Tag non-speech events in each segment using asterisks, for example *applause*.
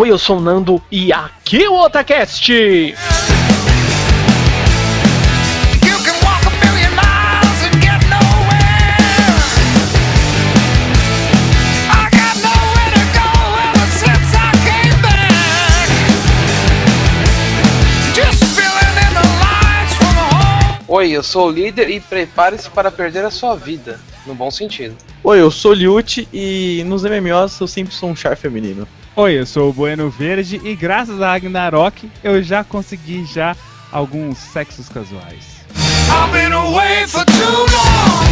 Oi, eu sou o Nando e aqui é o Otacast! You can walk a million miles and get nowhere. I got nowhere to go ever since I came back. Just filling in the lines from home. Oi, eu sou o líder e prepare-se para perder a sua vida, no bom sentido. Oi, eu sou o Liute e nos MMOs eu sempre sou um char feminino. Oi, eu sou o Bueno Verde e graças a Ragnarok eu já consegui já alguns sexos casuais. I've been away for too long.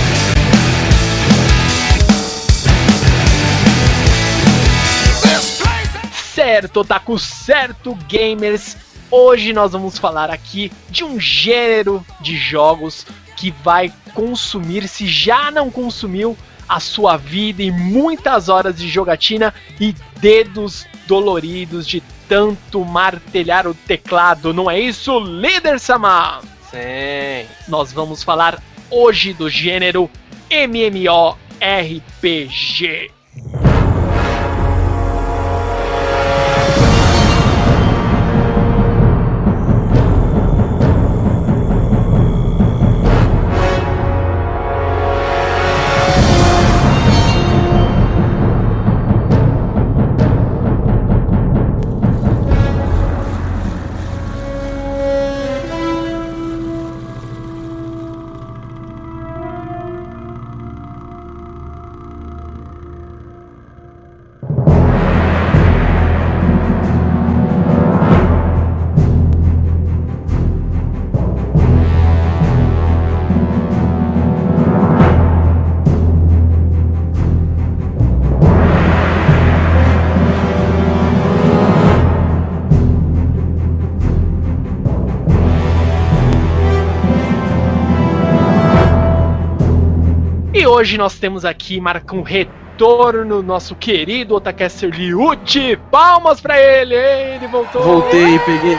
Certo, Otaku, certo, gamers! Hoje nós vamos falar aqui de um gênero de jogos que vai consumir, se já não consumiu, a sua vida e muitas horas de jogatina e dedos doloridos de tanto martelhar o teclado, não é isso, líder Sama? Sim. Nós vamos falar hoje do gênero MMORPG. Hoje nós temos aqui, marca um retorno, nosso querido Otacaster Liuchi. Palmas pra ele, ele voltou. Voltei, peguei.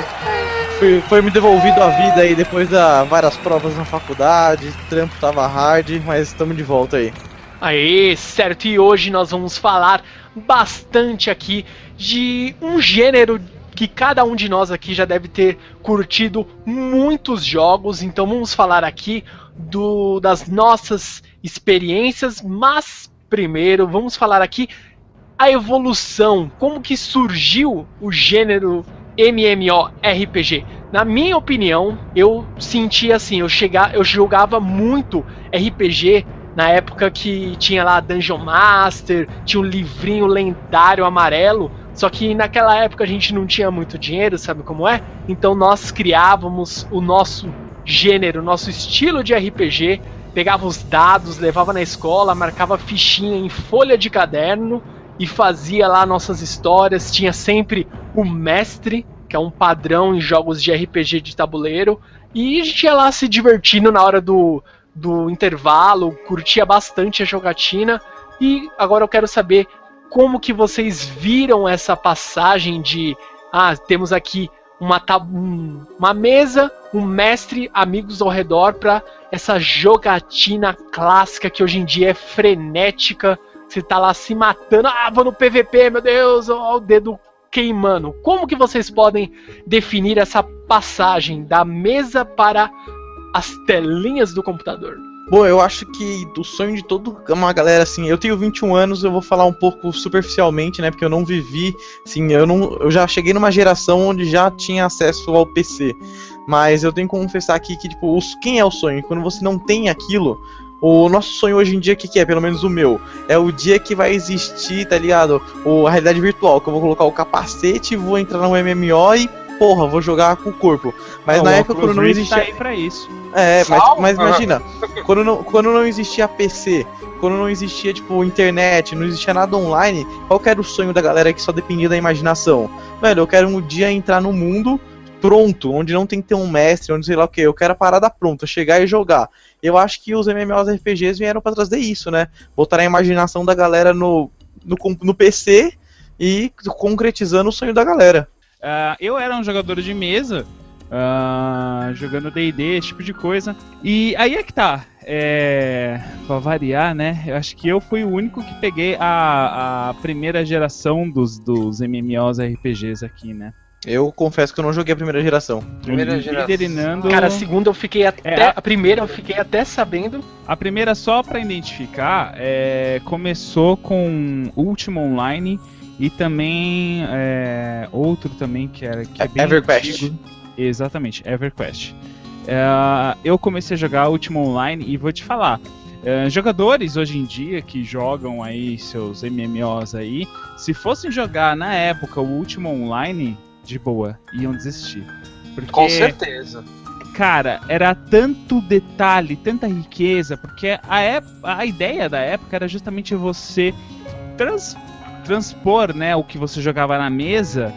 Foi, foi me devolvido a vida aí depois da várias provas na faculdade, trampo tava hard, mas estamos de volta aí. Aê, certo, e hoje nós vamos falar bastante aqui de um gênero que cada um de nós aqui já deve ter curtido muitos jogos, então vamos falar aqui do, das nossas experiências, mas primeiro vamos falar aqui a evolução, como que surgiu o gênero MMORPG. Na minha opinião, eu sentia assim, eu chegar, eu jogava muito RPG na época que tinha lá Dungeon Master, tinha um livrinho lendário amarelo, só que naquela época a gente não tinha muito dinheiro, sabe como é? Então nós criávamos o nosso gênero, nosso estilo de RPG, pegava os dados, levava na escola, marcava fichinha em folha de caderno e fazia lá nossas histórias. Tinha sempre o mestre, que é um padrão em jogos de RPG de tabuleiro, e a gente ia lá se divertindo na hora do, do intervalo, curtia bastante a jogatina. E agora eu quero saber como que vocês viram essa passagem de ah, temos aqui uma, um- uma mesa, um mestre, amigos ao redor pra essa jogatina clássica que hoje em dia é frenética. Você tá lá se matando, ah, vou no PVP, meu Deus, ó, o dedo queimando. Como que vocês podem definir essa passagem da mesa para as telinhas do computador? Bom, eu acho que do sonho de toda uma galera, assim, eu tenho 21 anos, eu vou falar um pouco superficialmente, né, porque eu não vivi, assim, eu não, eu já cheguei numa geração onde já tinha acesso ao PC, mas eu tenho que confessar aqui que, tipo, os, quem é o sonho? Quando você não tem aquilo, o nosso sonho hoje em dia, o que, que é? Pelo menos o meu, é o dia que vai existir, tá ligado? O, a realidade virtual, que eu vou colocar o capacete, vou entrar no MMO e, porra, vou jogar com o corpo. Mas Ah, na época, quando não Rift existia tá aí pra isso. é, mas, mas imagina, *laughs* quando não, quando não existia PC, quando não existia, tipo, internet, não existia nada online, qual que era o sonho da galera que só dependia da imaginação? Velho, eu quero um dia entrar no mundo pronto, onde não tem que ter um mestre, onde sei lá o que, eu quero a parada pronta, chegar e jogar. Eu acho que os MMORPGs vieram pra trazer isso, né? Botar a imaginação da galera no, no, no PC e concretizando o sonho da galera. Ah, eu era um jogador de mesa, ah, jogando D&D, esse tipo de coisa. E aí é que tá. É, pra variar, né? Eu acho que eu fui o único que peguei a, a primeira geração dos, dos MMOs RPGs aqui, né? Eu confesso que eu não joguei a primeira geração. Primeira geração. líder e Nando- Cara, a segunda eu fiquei até. É. A primeira eu fiquei até sabendo. A primeira, só pra identificar, é, começou com Ultima Online e também é, outro também que era que é EverQuest. antigo. Exatamente, EverQuest. É, eu comecei a jogar Ultima Online e vou te falar. é, jogadores hoje em dia que jogam aí seus MMOs aí, se fossem jogar na época o Ultima Online, de boa, iam desistir. Porque Com certeza. cara, era tanto detalhe, tanta riqueza, porque a, a ideia da época era justamente você trans- transpor né, o que você jogava na mesa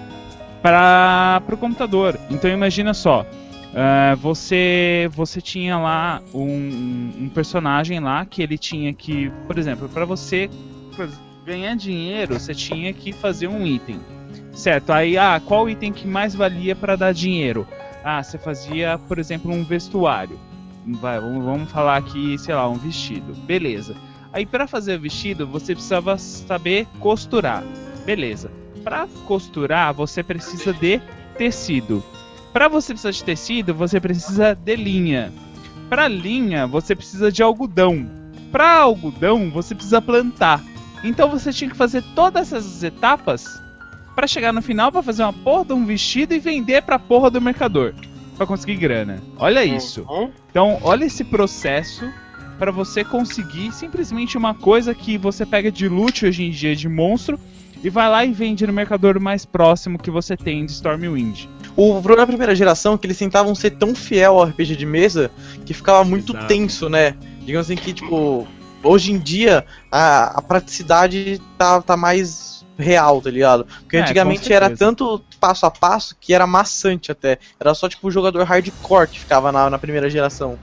para o computador. Então imagina só. ah, você você tinha lá um, um personagem lá que ele tinha que, por exemplo, para você ganhar dinheiro, você tinha que fazer um item. Certo, aí, ah, qual item que mais valia para dar dinheiro? Ah, você fazia, por exemplo, um vestuário. Vai, vamos falar aqui, sei lá, um vestido. Beleza. Aí para fazer o vestido, você precisava saber costurar. Beleza. Para costurar, você precisa de tecido. Para você precisar de tecido, você precisa de linha. Para linha, você precisa de algodão. Para algodão, você precisa plantar. Então você tinha que fazer todas essas etapas para chegar no final para fazer uma porra de um vestido e vender pra porra do mercador para conseguir grana. Olha isso. Uhum. Então, olha esse processo para você conseguir simplesmente uma coisa que você pega de loot hoje em dia de monstro e vai lá e vende no mercador mais próximo que você tem de Stormwind. O problema da primeira geração é que eles tentavam ser tão fiel ao RPG de mesa que ficava muito Exato. tenso, né? Digamos assim que, tipo, hoje em dia a, a praticidade tá, tá mais real, tá ligado? Porque É, antigamente era tanto passo a passo que era maçante até. Era só, tipo, o jogador hardcore que ficava na, na primeira geração.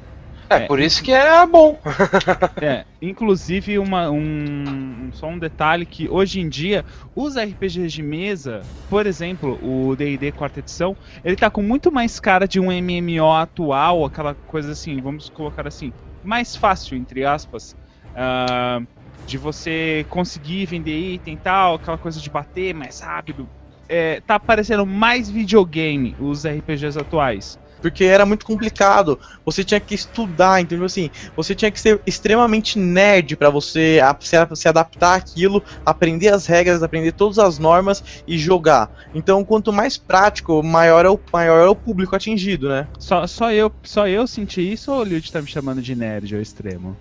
É, É. por isso que é bom. *laughs* É, inclusive uma, um, só um detalhe que hoje em dia os RPGs de mesa, por exemplo, o D&D quarta edição, ele tá com muito mais cara de um MMO atual, aquela coisa assim, vamos colocar assim, mais fácil entre aspas, ah, de você conseguir vender item e tal, aquela coisa de bater mais rápido. É, tá parecendo mais videogame os RPGs atuais. Porque era muito complicado. Você tinha que estudar, tipo assim, você tinha que ser extremamente nerd pra você se, adaptar àquilo, aprender as regras, aprender todas as normas e jogar. Então, quanto mais prático, maior é o, maior é o público atingido, né? Só, só, eu, só eu senti isso ou o Liud tá me chamando de nerd ao extremo?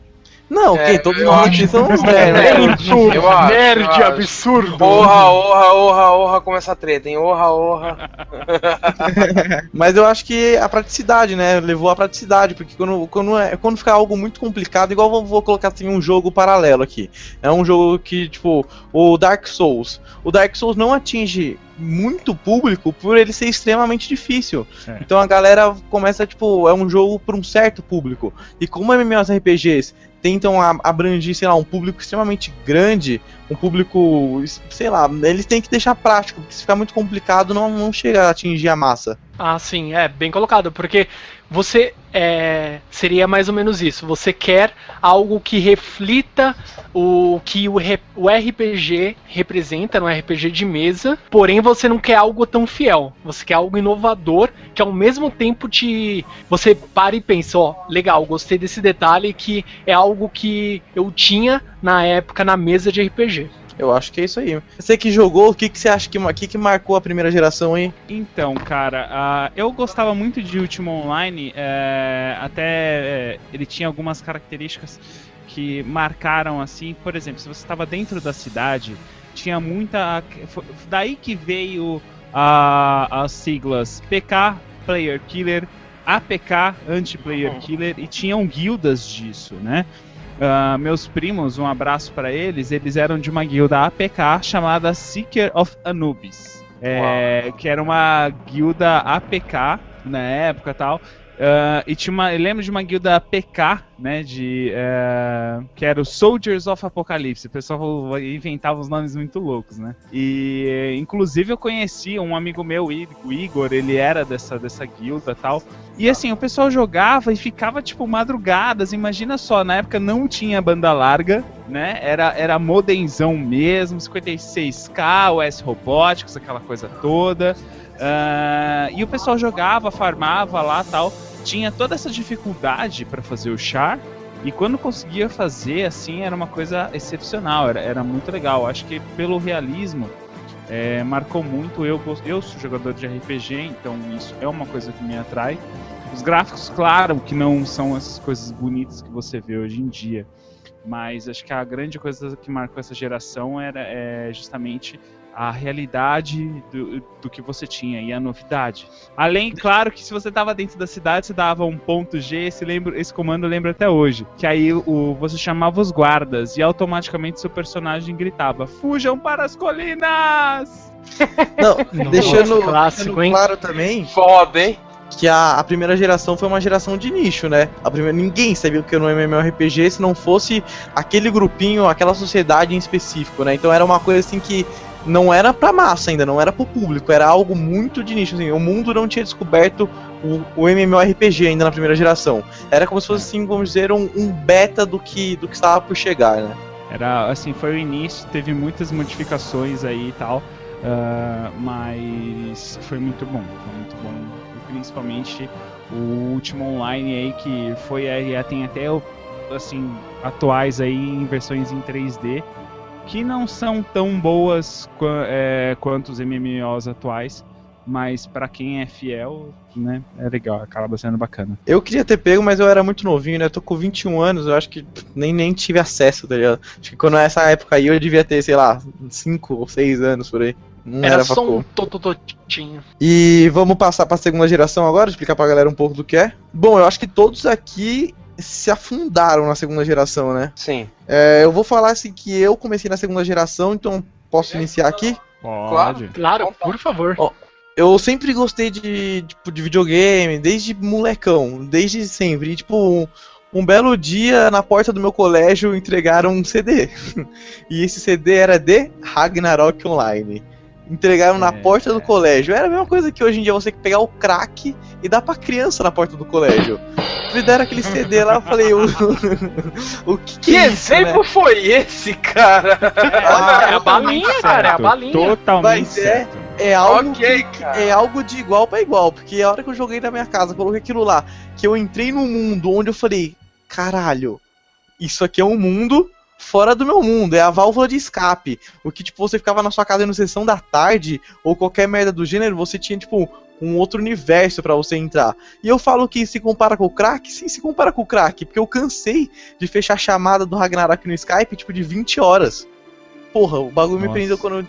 Não, É, ok, todos eu nós acho- aqui somos É, nerds. eu Nerd, absurdo. Orra, orra, orra, orra, começa a treta, hein? Orra, orra. *laughs* Mas eu acho que a praticidade, né? Levou a praticidade, porque quando, quando, é, quando fica algo muito complicado, igual vou, vou colocar assim um jogo paralelo aqui. É um jogo que, tipo, o Dark Souls. O Dark Souls não atinge muito público por ele ser extremamente difícil. É. Então a galera começa, tipo, é um jogo para um certo público. E como MMORPGs tentam abranger, sei lá, um público extremamente grande, um público, sei lá, eles têm que deixar prático, porque se ficar muito complicado não, não chega a atingir a massa. Ah, sim, é bem colocado, porque você é, seria mais ou menos isso. Você quer algo que reflita o que o, o RPG representa no RPG de mesa, porém você não quer algo tão fiel. Você quer algo inovador que ao mesmo tempo te você para e pensa, ó, legal, gostei desse detalhe que é algo que eu tinha na época na mesa de RPG. Eu acho que é isso aí. Você que jogou, o que, que você acha que, que, que marcou a primeira geração aí? Então, cara, ah, eu gostava muito de Ultima Online, é, até é, ele tinha algumas características que marcaram assim, por exemplo, se você estava dentro da cidade, tinha muita. foi Daí que veio a- as siglas PK, Player Killer, APK, Anti-Player Killer, e tinham guildas disso, né? Ah, meus primos, um abraço pra eles, eles eram de uma guilda APK chamada Seeker of Anubis. É, que era uma guilda APK na época e tal. Ah, e tinha uma, eu lembro de uma guilda PK, né, de, eh, que era o Soldiers of Apocalypse. O pessoal inventava uns nomes muito loucos, né? E, inclusive, eu conheci um amigo meu, o Igor, ele era dessa, dessa guilda tal. E assim, o pessoal jogava e ficava, tipo, madrugadas. Imagina só, na época não tinha banda larga, né? Era, era modenzão mesmo, 56k, OS Robóticos, aquela coisa toda. Ah, e o pessoal jogava, farmava lá tal. Tinha toda essa dificuldade para fazer o char. E quando conseguia fazer, assim, era uma coisa excepcional, era, era muito legal. Acho que pelo realismo, é, marcou muito. Eu, eu sou jogador de RPG, então isso é uma coisa que me atrai. Os gráficos, claro, que não são essas coisas bonitas que você vê hoje em dia. Mas acho que a grande coisa que marcou essa geração era é, justamente a realidade do, do que você tinha e a novidade. Além, claro, que se você estava dentro da cidade, você dava um ponto G, esse, lembro, esse comando eu lembro até hoje. Que aí o, você chamava os guardas e automaticamente seu personagem gritava: Fujam para as colinas! *laughs* Não, deixando, clássico, deixando hein? claro também Foda, hein? que a, a primeira geração foi uma geração de nicho, né? A primeira, ninguém sabia o que era um MMORPG se não fosse aquele grupinho, aquela sociedade em específico, né? Então era uma coisa assim que não era pra massa ainda, não era pro público, era algo muito de nicho, assim, o mundo não tinha descoberto o, o MMORPG ainda na primeira geração. Era como se fosse assim, vamos dizer, um, um beta do que, do que estava por chegar, né? Era assim, foi o início, teve muitas modificações aí e tal, ah, mas foi muito bom, foi muito bom, principalmente o último online aí que foi aí tem até assim atuais aí em versões em 3D que não são tão boas é, quanto os MMOs atuais, mas pra quem é fiel, né, é legal, acaba sendo bacana. Eu queria ter pego, mas eu era muito novinho, né? Eu tô com 21 anos, eu acho que nem, nem tive acesso, tá ligado? Acho que quando nessa época aí eu devia ter, sei lá, 5 ou 6 anos por aí. Não era, Era só um totototinho. E vamos passar pra segunda geração agora, explicar pra galera um pouco do que é. Bom, eu acho que todos aqui se afundaram na segunda geração, né? Sim. É, eu vou falar assim que eu comecei na segunda geração, então posso iniciar aqui? Pode. Claro, por favor. Eu sempre gostei de, tipo, de videogame, desde molecão, desde sempre. E, tipo, um, um belo dia na porta do meu colégio entregaram um CD. *laughs* e esse CD era de Ragnarok Online. Entregaram na É. porta do colégio. Era a mesma coisa que hoje em dia você pegar o crack e dar pra criança na porta do colégio. Me deram aquele CD lá, eu falei, o, *laughs* o que, que Que é isso, né? exemplo foi esse, cara? *laughs* é a balinha, cara, é a balinha. Totalmente Mas é- certo. É algo ok, que- é algo de igual pra igual, porque a hora que eu joguei na minha casa, coloquei aquilo lá, que eu entrei num mundo onde eu falei, caralho, isso aqui é um mundo fora do meu mundo, é a válvula de escape. O que tipo você ficava na sua casa no sessão da tarde ou qualquer merda do gênero, você tinha tipo um outro universo pra você entrar. E eu falo que se compara com o crack, sim, se compara com o crack, porque eu cansei de fechar a chamada do Ragnarok no Skype tipo de 20 horas. Porra, o bagulho me Nossa. prendeu quando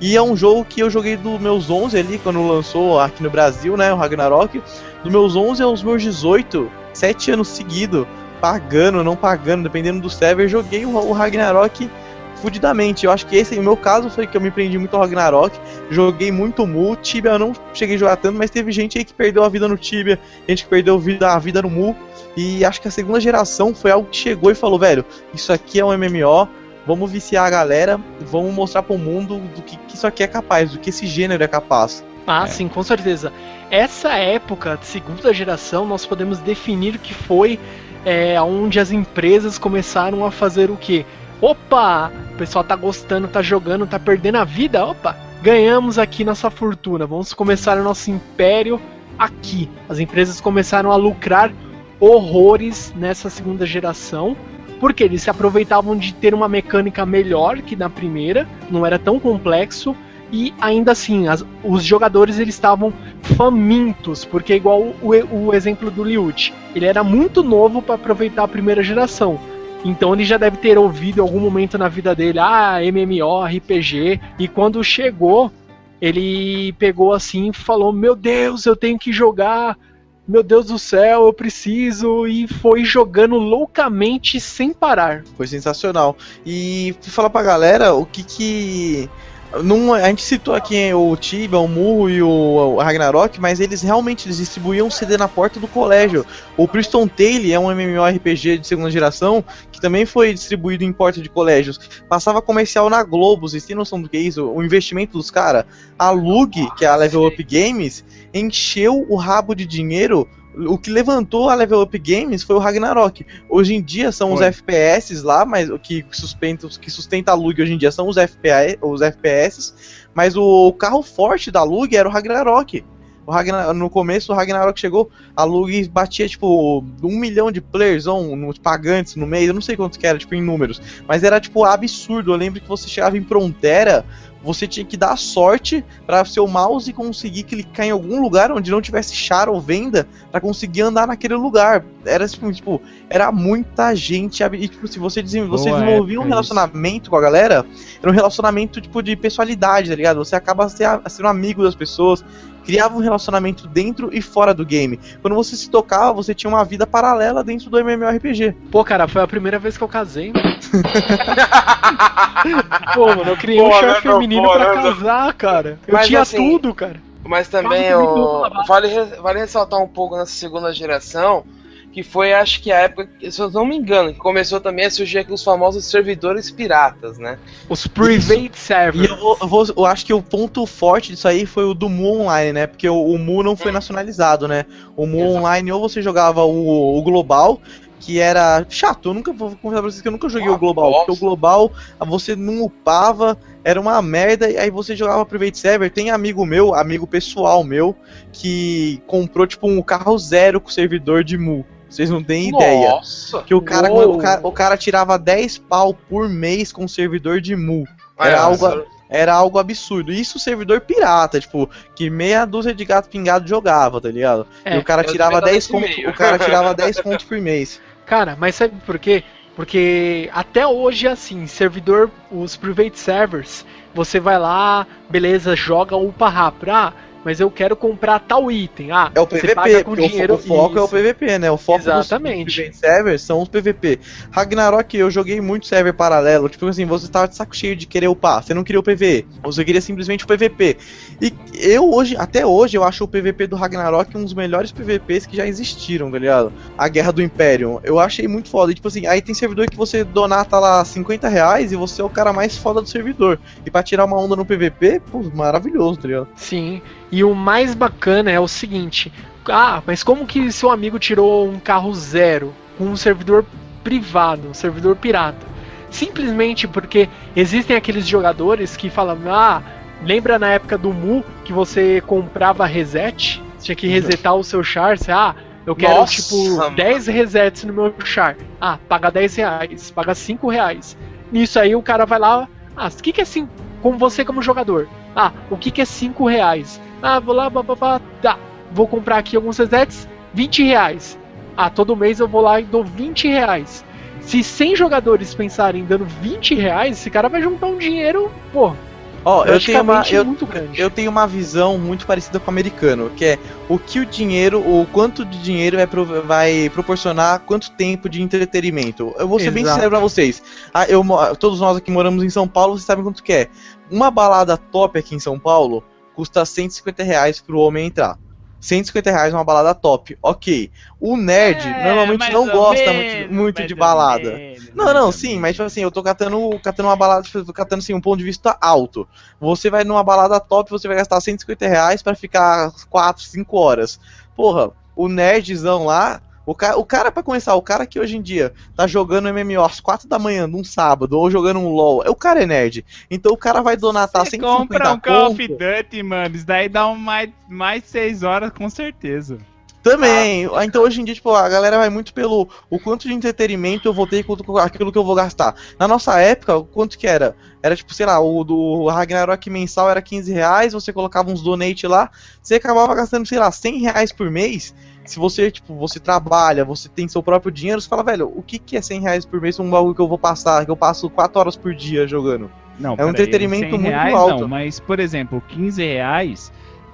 e é um jogo que eu joguei dos meus 11 ali, quando lançou aqui no Brasil, né, o Ragnarok. Dos meus 11 aos meus 18, 7 anos seguidos, pagando, não pagando, dependendo do server, joguei o, o Ragnarok fudidamente. Eu acho que esse, no meu caso, foi que eu me prendi muito ao Ragnarok. Joguei muito Mu, Tibia eu não cheguei a jogar tanto, mas teve gente aí que perdeu a vida no Tibia, gente que perdeu a vida, a vida no Mu. E acho que a segunda geração foi algo que chegou e falou, velho, isso aqui é um MMO, vamos viciar a galera, vamos mostrar pro mundo do que, que isso aqui é capaz, do que esse gênero é capaz. Ah, sim, com certeza. Essa época, segunda geração, nós podemos definir que foi é, onde as empresas começaram a fazer o quê? Opa, o pessoal tá gostando, tá jogando, tá perdendo a vida. Opa, ganhamos aqui nossa fortuna. Vamos começar o nosso império aqui. As empresas começaram a lucrar horrores nessa segunda geração. Porque eles se aproveitavam de ter uma mecânica melhor que na primeira, não era tão complexo, e ainda assim, as- os jogadores eles estavam famintos, porque igual o, o exemplo do Liute, ele era muito novo para aproveitar a primeira geração. Então ele já deve ter ouvido em algum momento na vida dele, ah, MMO, RPG, e quando chegou, ele pegou assim e falou: Meu Deus, eu tenho que jogar, meu Deus do céu, eu preciso, e foi jogando loucamente sem parar. Foi sensacional. E fui falar pra galera o que que. Não, a gente citou aqui o Tibia, o Mu e o, o Ragnarok, mas eles realmente eles distribuíam CD na porta do colégio. O Priston Tale é um MMORPG de segunda geração que também foi distribuído em porta de colégios. Passava comercial na Globo, vocês têm noção do que é isso? O investimento dos caras. A Lug, que é a Level Up Games, encheu o rabo de dinheiro. O que levantou a Level Up Games foi o Ragnarok. Hoje em dia são os Foi. FPS lá, mas o que sustenta, que sustenta a Lug hoje em dia são os, FPA, os FPS, mas o carro forte da Lug era o Ragnarok. O Ragnar, no começo o Ragnarok chegou, a Lug batia tipo um milhão de players on, nos pagantes no mês, eu não sei quanto que era, tipo, em números, mas era tipo absurdo. Eu lembro que você chegava em Frontera, você tinha que dar sorte para seu mouse conseguir clicar em algum lugar onde não tivesse char ou venda para conseguir andar naquele lugar. Era tipo, tipo, era muita gente. E, tipo, se você, desen- você desenvolvia um relacionamento com a galera, era um relacionamento tipo de pessoalidade, tá ligado? Você acaba sendo amigo das pessoas, criava um relacionamento dentro e fora do game. Quando você se tocava, você tinha uma vida paralela dentro do MMORPG. Pô, cara, foi a primeira vez que eu casei, mano. *laughs* Pô, mano, eu criei um Pô, char né, feminino pô, pra casar, cara. Eu Mas tinha assim, tudo, cara. Mas também Vitor, vale, vale ressaltar um pouco nessa segunda geração, que foi acho que a época, se eu não me engano, que começou também a surgir aqui os famosos servidores piratas, né? Os private E servers. eu, vou- eu vou- eu acho que o ponto forte disso aí foi o do Mu Online, né? Porque o, o Mu não foi nacionalizado, né? O Mu Exato. Online ou você jogava o, o Global, que era chato. Eu nunca vou confessar pra vocês que eu nunca joguei Ah, o Global. nossa. Porque o Global você não upava, era uma merda, e aí você jogava Private Server. Tem amigo meu, amigo pessoal meu, que comprou tipo um carro zero com servidor de Mu. Vocês não têm ideia. Nossa! Que o cara, o cara, o cara tirava 10 pau por mês com servidor de Mu. Era algo, era algo absurdo. Isso servidor pirata, tipo, que meia dúzia de gato pingado jogava, tá ligado? É, e o cara tirava também tô 10 nesse conto, o cara *laughs* tirava 10 conto por mês. Cara, mas sabe por quê? Porque até hoje é assim, servidor, os private servers, você vai lá, beleza, joga upa rápido. Ah, mas eu quero comprar tal item. Ah, É o você PVP, paga com porque o dinheiro. o, foco é o isso. PVP, né? O foco Exatamente. dos servers são os PVP. Ragnarok, eu joguei muito server paralelo, tipo assim, você tava de saco cheio de querer upar, você não queria o PVE, você queria simplesmente o PVP. E eu hoje, até hoje, eu acho o PVP do Ragnarok um dos melhores PVPs que já existiram, tá ligado? A Guerra do Império. Eu achei muito foda. E, tipo assim, aí tem servidor que você donata lá 50 reais e você é o cara mais foda do servidor. E pra tirar uma onda no PVP, pô, maravilhoso, tá ligado? Sim. E o mais bacana é o seguinte: ah, mas como que seu amigo tirou um carro zero com um servidor privado, um servidor pirata? Simplesmente porque existem aqueles jogadores que falam: ah, lembra na época do Mu que você comprava reset? Tinha que resetar o seu char? Você, ah, eu quero Nossa, tipo mano. 10 resets no meu char. Ah, paga 10 reais, paga 5 reais. Nisso aí o cara vai lá, ah, o que, que é 5? Com você como jogador. Ah, o que, que é 5 reais? Ah, vou lá, bababá, tá. Vou comprar aqui alguns resets, 20 reais. Ah, todo mês eu vou lá e dou 20 reais. Se 100 jogadores pensarem dando 20 reais, esse cara vai juntar um dinheiro, pô, Ó, eu tenho uma. Eu, eu tenho uma visão muito parecida com o americano, que é o que o dinheiro, o quanto de dinheiro vai, prov- vai proporcionar quanto tempo de entretenimento. Eu vou ser bem Exato. sincero pra vocês. Ah, eu, todos nós aqui moramos em São Paulo, vocês sabem quanto que é. Uma balada top aqui em São Paulo custa 150 reais pro homem entrar. 150 reais numa balada top. Ok. O nerd É, normalmente não gosta menos, muito, muito de balada. menos, Não, não, sim, mas tipo assim, eu tô catando, catando uma balada, tipo, catando assim, um ponto de vista alto. Você vai numa balada top, você vai gastar 150 reais pra ficar 4, 5 horas. Porra, o nerdzão lá, o cara, o cara pra começar, o cara que hoje em dia tá jogando MMO às 4 da manhã num sábado, ou jogando um LOL, o cara é nerd. Então o cara vai donatar Você 150 compra um Call of. Duty, mano. Isso daí dá um mais, mais 6 horas com certeza. Também. Então hoje em dia, tipo, a galera vai muito pelo o quanto de entretenimento eu vou ter e quanto aquilo que eu vou gastar. Na nossa época, quanto que era? Era tipo, sei lá, o do Ragnarok mensal era 15 reais, você colocava uns donate lá, você acabava gastando, sei lá, 100 reais por mês. Se você, tipo, você trabalha, você tem seu próprio dinheiro, você fala, velho, o que, que é 100 reais por mês um bagulho que eu vou passar, que eu passo 4 horas por dia jogando? Não, É um entretenimento 100 muito alto. Não, mas, por exemplo, 15 reais,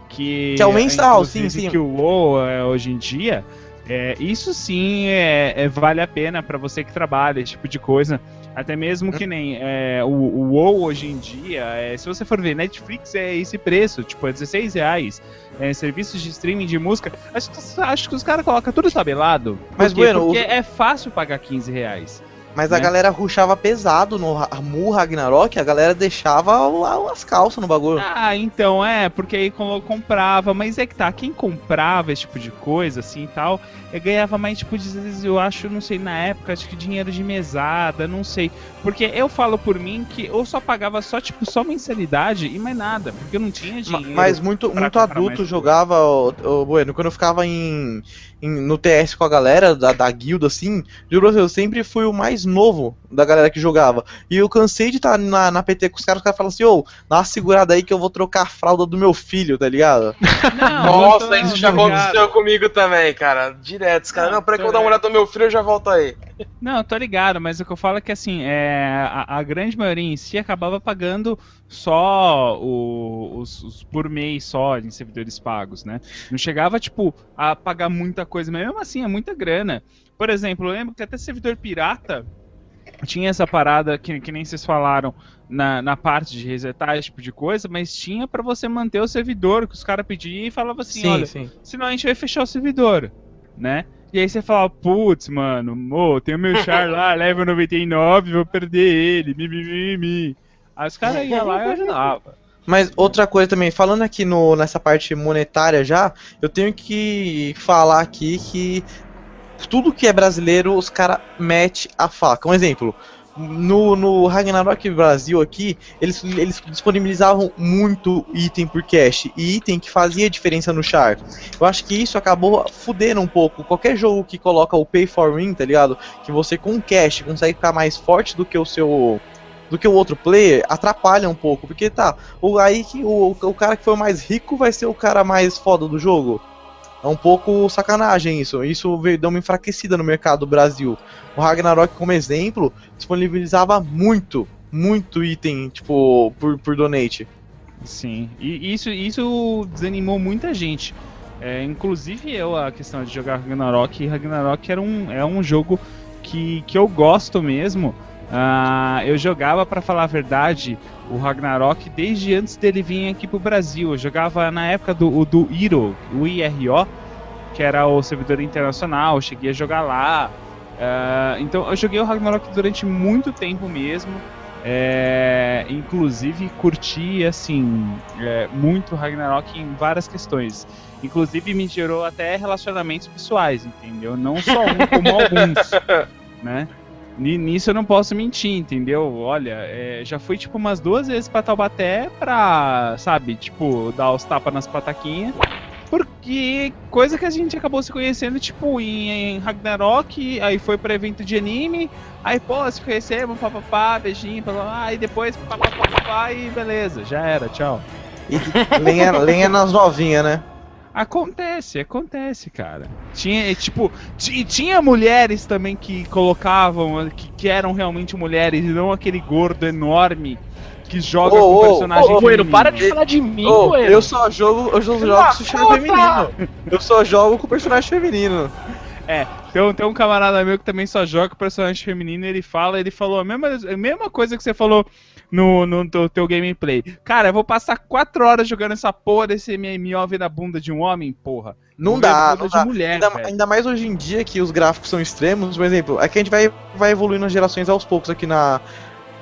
que... Que é o mensal, sim, sim. que o WoW é hoje em dia, é, isso sim é, é- vale a pena pra você que trabalha, esse tipo de coisa. Até mesmo que nem é, o, o WoW hoje em dia, é, se você for ver, Netflix é esse preço, tipo, é 16 reais. É, serviços de streaming de música, acho, que- acho que os caras colocam tudo tabelado. Mas, bueno, Porque é fácil pagar 15 reais. Mas a Né? galera ruxava pesado no Mu Ragnarok, a galera deixava as calças no bagulho. Ah, então é, porque aí comprava, mas é que tá, quem comprava esse tipo de coisa, assim e tal, eh, ganhava mais, tipo, de, eu acho, não sei, na época, acho que dinheiro de mesada, não sei. Porque eu falo por mim que eu só pagava só, tipo, só mensalidade e mais nada, porque eu não tinha dinheiro. Mas muito, muito adulto jogava, o, o Bueno, quando eu ficava em, em- no TS com a galera da, da guilda, assim, juro, eu sempre fui o mais novo da galera que jogava. E eu cansei de estar na, na PT com os caras, os caras falam assim, ô, dá uma segurada aí que eu vou trocar a fralda do meu filho, tá ligado? *laughs* Não, Nossa, isso já aconteceu comigo também, cara. Direto, os caras. Não, Não, peraí que eu vou dar uma olhada no meu filho e eu já volto aí. Não, tô ligado, mas o que eu falo é que assim, é, a, a grande maioria em si acabava pagando só o- os, os por mês só em servidores pagos, né? Não chegava, tipo, a pagar muita coisa, mas mesmo assim é muita grana. Por exemplo, eu lembro que até servidor pirata tinha essa parada que, que nem vocês falaram na, na parte de resetar esse tipo de coisa, mas tinha pra você manter o servidor, que os caras pediam e falavam assim, olha, sim. senão a gente vai fechar o servidor, né? E aí você fala, putz, mano, ô, tem o meu char lá, *laughs* level 99, vou perder ele, mi, mi, mi, mi. Aí os caras iam lá e ajudavam. Mas outra coisa também, falando aqui no, nessa parte monetária já, eu tenho que falar aqui que tudo que é brasileiro, os caras metem a faca. Um exemplo, no, no Ragnarok Brasil aqui, eles, eles disponibilizavam muito item por cash, e item que fazia diferença no char. Eu acho que isso acabou fudendo um pouco. Qualquer jogo que coloca o pay for win, tá ligado? Que você com cash consegue ficar mais forte do que o seu do que o outro player atrapalha um pouco, porque tá, o aí que o, o cara que foi mais rico vai ser o cara mais foda do jogo. É um pouco sacanagem isso. Isso veio deu uma enfraquecida no mercado do Brasil. O Ragnarok, como exemplo, disponibilizava muito, muito item, tipo, por, por donate. Sim, e isso, isso desanimou muita gente. É, inclusive eu, a questão de jogar Ragnarok, Ragnarok era um, é um jogo que, que eu gosto mesmo. Ah, eu jogava, pra falar a verdade, o Ragnarok desde antes dele vir aqui pro Brasil. Eu jogava na época do, do Iro, o IRO, que era o servidor internacional, eu cheguei a jogar lá. Ah, então eu joguei o Ragnarok durante muito tempo mesmo. É, inclusive curti assim é, muito Ragnarok em várias questões. Inclusive me gerou até relacionamentos pessoais, entendeu? Não só um, como *laughs* alguns, né? Ni- Nisso eu não posso mentir, entendeu? Olha, é, já fui tipo umas duas vezes pra Taubaté pra, sabe, tipo, dar os tapas nas pataquinhas. Porque coisa que a gente acabou se conhecendo, tipo, em, em Ragnarok, aí foi pra evento de anime, aí, pô, se conhecemos, papapá, beijinho, papapá, aí depois, papapá, e beleza, já era, tchau. E lenha, lenha nas novinhas, né? Acontece, acontece, cara. Tinha, é, tipo, ti- tinha mulheres também que colocavam, que, que eram realmente mulheres, e não aquele gordo enorme que joga Ô, com ô, personagem Ô, Bueno, feminino. para de falar de mim, Bueno. eu só jogo, eu só jogo com personagem feminino. Eu só jogo com personagem feminino. Tem, um- tem um camarada meu que também só joga com personagem feminino e ele fala, ele falou a mesma, a mesma coisa que você falou no, no teu, teu gameplay. Cara, eu vou passar 4 horas jogando essa porra desse MMO ver na bunda de um homem, porra. Não dá, a não de dá. mulher, ainda, ainda mais hoje em dia que os gráficos são extremos, por exemplo, é que a gente vai, vai evoluindo as gerações aos poucos aqui na,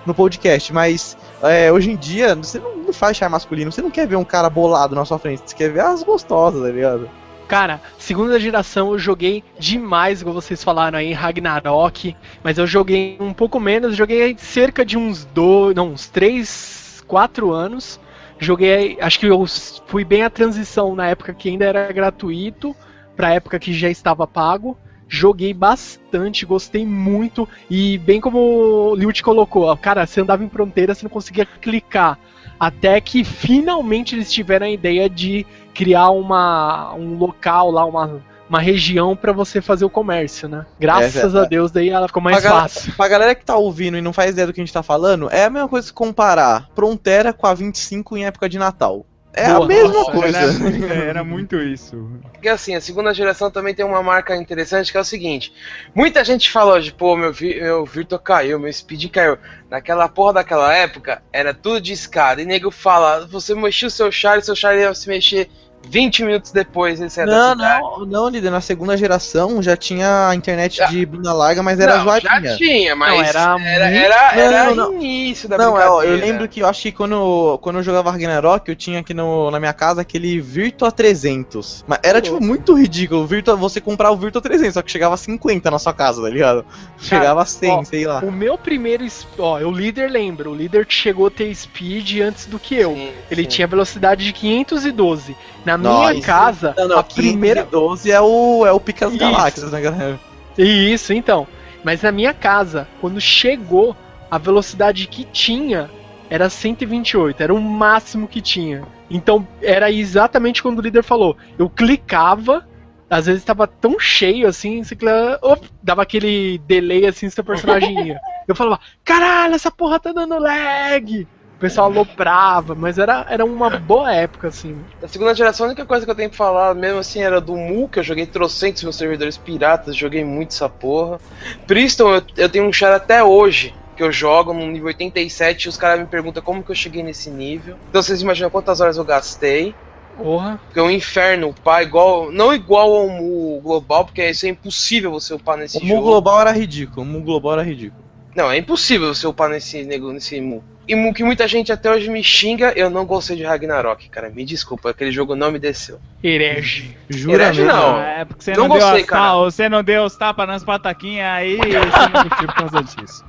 no podcast, mas é, hoje em dia você não, não faz char masculino, você não quer ver um cara bolado na sua frente, você quer ver as gostosas, tá ligado? Cara, segunda geração eu joguei demais, igual vocês falaram aí, Ragnarok, mas eu joguei um pouco menos, joguei cerca de uns dois, não, uns três, quatro anos. Joguei, acho que eu fui bem a transição na época que ainda era gratuito, pra época que já estava pago. Joguei bastante, gostei muito e bem como o Liu colocou, cara, você andava em fronteira, você não conseguia clicar. Até que finalmente eles tiveram a ideia de criar uma, um local lá, uma, uma região pra você fazer o comércio, né? Graças É, a Deus, daí ela ficou mais Pra fácil. Pra galera que tá ouvindo e não faz ideia do que a gente tá falando, é a mesma coisa que comparar Frontera com a 25 em época de Natal. É Boa, a mesma nossa, coisa. Era, muito- era muito isso. Porque assim, a segunda geração também tem uma marca interessante que é o seguinte: muita gente fala hoje, pô, meu, meu Virtua caiu, meu Speed caiu. Naquela porra daquela época, era tudo de escada. E nego fala, você mexia o seu char seu char ia se mexer 20 minutos depois. Esse é da Não, não, não, líder. Na segunda geração já tinha a internet Já. de banda larga, mas era Não, já zoadinha. tinha, mas Não, era era, muito- era, era Não, não, não. início da Não, é, ó, eu brincadeira. lembro que eu acho que quando, quando eu jogava Ragnarok, eu tinha aqui no, na minha casa aquele Virtua 300. Mas era, tipo, muito ridículo. Virtua, você comprar o Virtua 300, só que chegava a 50 na sua casa, tá ligado? Chegava a 100, ó, sei lá. O meu primeiro, ó, o líder lembra, o líder chegou a ter speed antes do que eu. Sim, Ele sim. tinha velocidade de 512. Na Nossa. minha casa, Não, não, a primeira 12 é o, é o Pica das. Galáxias, né, galera? Isso, então. Mas na minha casa, quando chegou, a velocidade que tinha era 128, era o máximo que tinha. Então era exatamente quando o líder falou. Eu clicava, às vezes estava tão cheio assim, você clicava, op, dava aquele delay assim, seu personagem ia. *laughs* Eu falava, caralho, essa porra tá dando lag! O pessoal aloprava, mas era, era uma boa época, assim. Da segunda geração, a única coisa que eu tenho pra falar mesmo assim era do Mu, que eu joguei trocentos meus servidores piratas, joguei muito essa porra. Priston, eu, eu tenho um char até hoje que eu jogo no nível 87 e os caras me perguntam como que eu cheguei nesse nível. Então vocês imaginam quantas horas eu gastei. Porra. Porque é um inferno upar igual. Não igual ao Mu global, porque isso é impossível você upar nesse O Mu jogo. Global era ridículo, o Mu Global era ridículo. Não, é impossível você upar nesse, nego- nesse Mu. E que muita gente até hoje me xinga, eu não gostei de Ragnarok, cara. Me desculpa, aquele jogo não me desceu. Herege. Jura Herege mesmo? não. É porque você Não não, deu gostei, as cara. você não deu os tapas nas pataquinhas aí, você não curtiu por causa disso.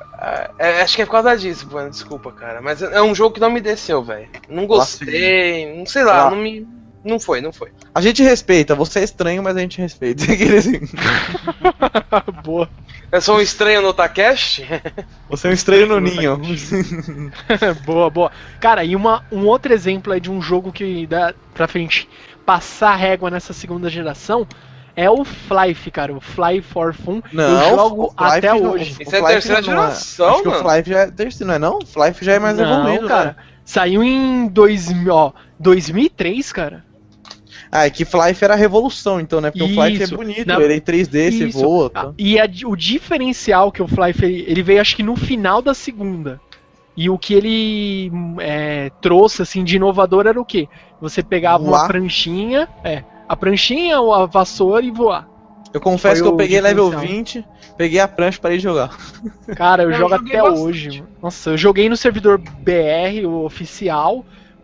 É, acho que é por causa disso, mano. Desculpa, cara. Mas é um jogo que não me desceu, velho. Não gostei. Não sei lá, Lá. não me. Não foi, não foi. A gente respeita, você é estranho, mas a gente respeita. *laughs* Assim, *laughs* Boa. Eu sou um estranho no Otacast? você é um estranho no *laughs* ninho. boa, boa. Cara, e uma, um outro exemplo aí de um jogo que dá pra frente passar régua nessa segunda geração é o Flife, cara. O Fly for Fun. Não, eu jogo até não- hoje. Isso é Flife terceira não é- geração, Acho que mano. o Flife já é terceiro, não é não? O Flife já é mais Não, evoluído, cara. né? Saiu em 2000, ó, 2003, cara. Ah, é que Flife era a revolução, então, né? Porque o Flife é Isso. bonito, Na- ele é em 3D, você Isso. voa. Ah, Tá? E a- o diferencial que o Flife ele, veio, acho que no final da segunda. E o que ele é, trouxe assim de inovador era o quê? Você pegava uma Voar. pranchinha, é, a pranchinha ou a vassoura e voar. Eu confesso Foi que eu o peguei level diferencial. 20, peguei a prancha para ir jogar. Cara, eu Eu jogo até bastante. hoje. Nossa, eu joguei no servidor BR, o oficial,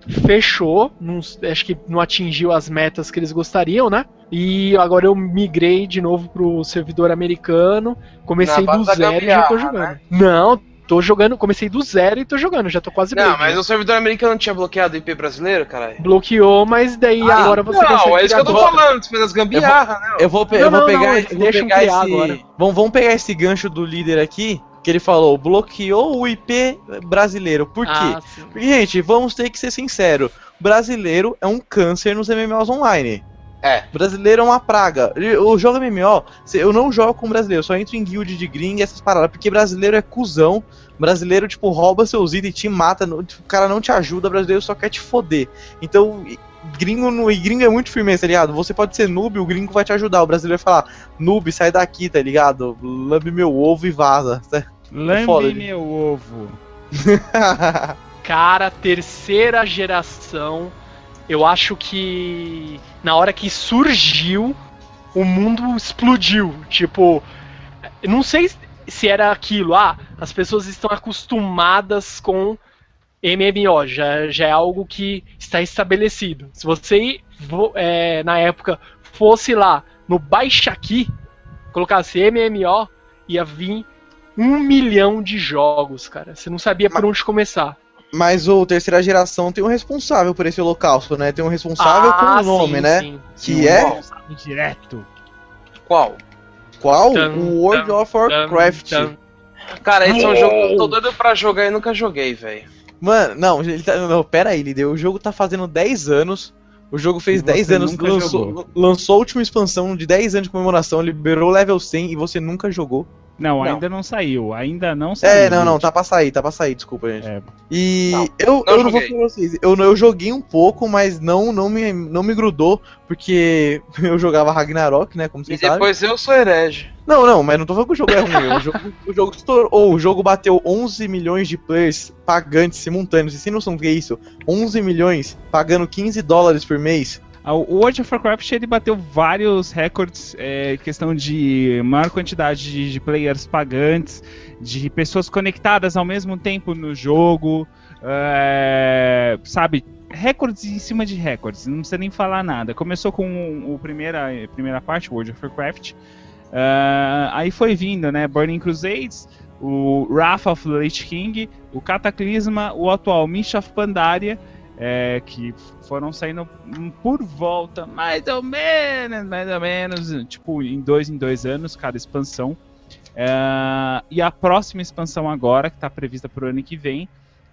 fechou, não- acho que não atingiu as metas que eles gostariam, né? E agora eu migrei de novo pro servidor americano, comecei Na do zero e já tô jogando. né? Não, tô jogando, comecei do zero e tô jogando, já tô quase Não, break, mas né? o servidor americano tinha bloqueado o IP brasileiro, caralho? Bloqueou, mas daí Ah, agora você Não, é isso que eu tô falando, você fez as gambiarra, não. Eu vou, pe- Não, eu vou não, pegar, não, eu vou deixa eu pegar esse. agora. Vamos, vamos pegar esse gancho do líder aqui, que ele falou, bloqueou o IP brasileiro. Por quê? Ah, sim. Porque, gente, vamos ter que ser sincero. Brasileiro é um câncer nos MMOs online. É. Brasileiro é uma praga. Eu jogo MMO, se- eu não jogo com brasileiro, eu só entro em guild de gringa e essas paradas, porque brasileiro é cuzão. Brasileiro, tipo, rouba seus itens, te mata, não- o cara não te ajuda, brasileiro só quer te foder. Então, e- gringo, no- e gringo é muito firmeza, tá ligado? Você pode ser noob, o gringo vai te ajudar. O brasileiro vai falar, noob, sai daqui, tá ligado? Lambe meu ovo e vaza. Lambe foda, meu ovo. *laughs* Cara, terceira geração, eu acho que na hora que surgiu, o mundo explodiu. Tipo, não sei se era aquilo, ah, as pessoas estão acostumadas com MMO, já, já é algo que está estabelecido. Se você, vo- é, na época, fosse lá no Baixa Aqui, colocasse MMO, ia vir um milhão de jogos, cara. Você não sabia por onde começar. Mas o terceira geração tem um responsável por esse holocausto, né? Tem um responsável com o nome, Ah, sim, né? sim. Que é Qual? Direto. Qual? qual? Tum, o World tum, of Warcraft. tum. Cara, esse é um jogo que eu tô doido pra jogar e nunca joguei, velho. Mano, não, ele tá, não, pera aí, Lideu. O jogo tá fazendo 10 anos. O jogo fez E você 10 anos, lançou, jogou. lançou a última expansão de 10 anos de comemoração, liberou level 100 e você nunca jogou. Não, Não. ainda não saiu. Ainda não saiu. É, não, não, gente. tá pra sair, tá pra sair, desculpa, gente. É. E Não, eu, não eu não vou falar pra vocês, eu, eu joguei um pouco, mas não, não, me, não me grudou, porque *laughs* eu jogava Ragnarok, né, como E vocês sabem. depois eu sou herege. Não, não, mas não tô falando que o jogo é ruim. O jogo, o jogo estourou. O jogo bateu 11 milhões de players pagantes simultâneos. E sem noção do que é isso? 11 milhões pagando 15 dólares por mês. Ah, O World of Warcraft ele bateu vários recordes, é, questão de maior quantidade de, de players pagantes, de pessoas conectadas ao mesmo tempo no jogo, é, sabe? Recordes em cima de recordes, não precisa nem falar nada. Começou com o primeira, a primeira parte, World of Warcraft, ah, aí foi vindo, né? Burning Crusades, o Wrath of the Lich King, o Cataclisma, o atual Mish of Pandaria, é, que foram saindo hum, por volta, mais ou menos, mais ou menos, tipo, em dois em dois anos, cada expansão. É, e a próxima expansão agora, que está prevista para o ano que vem,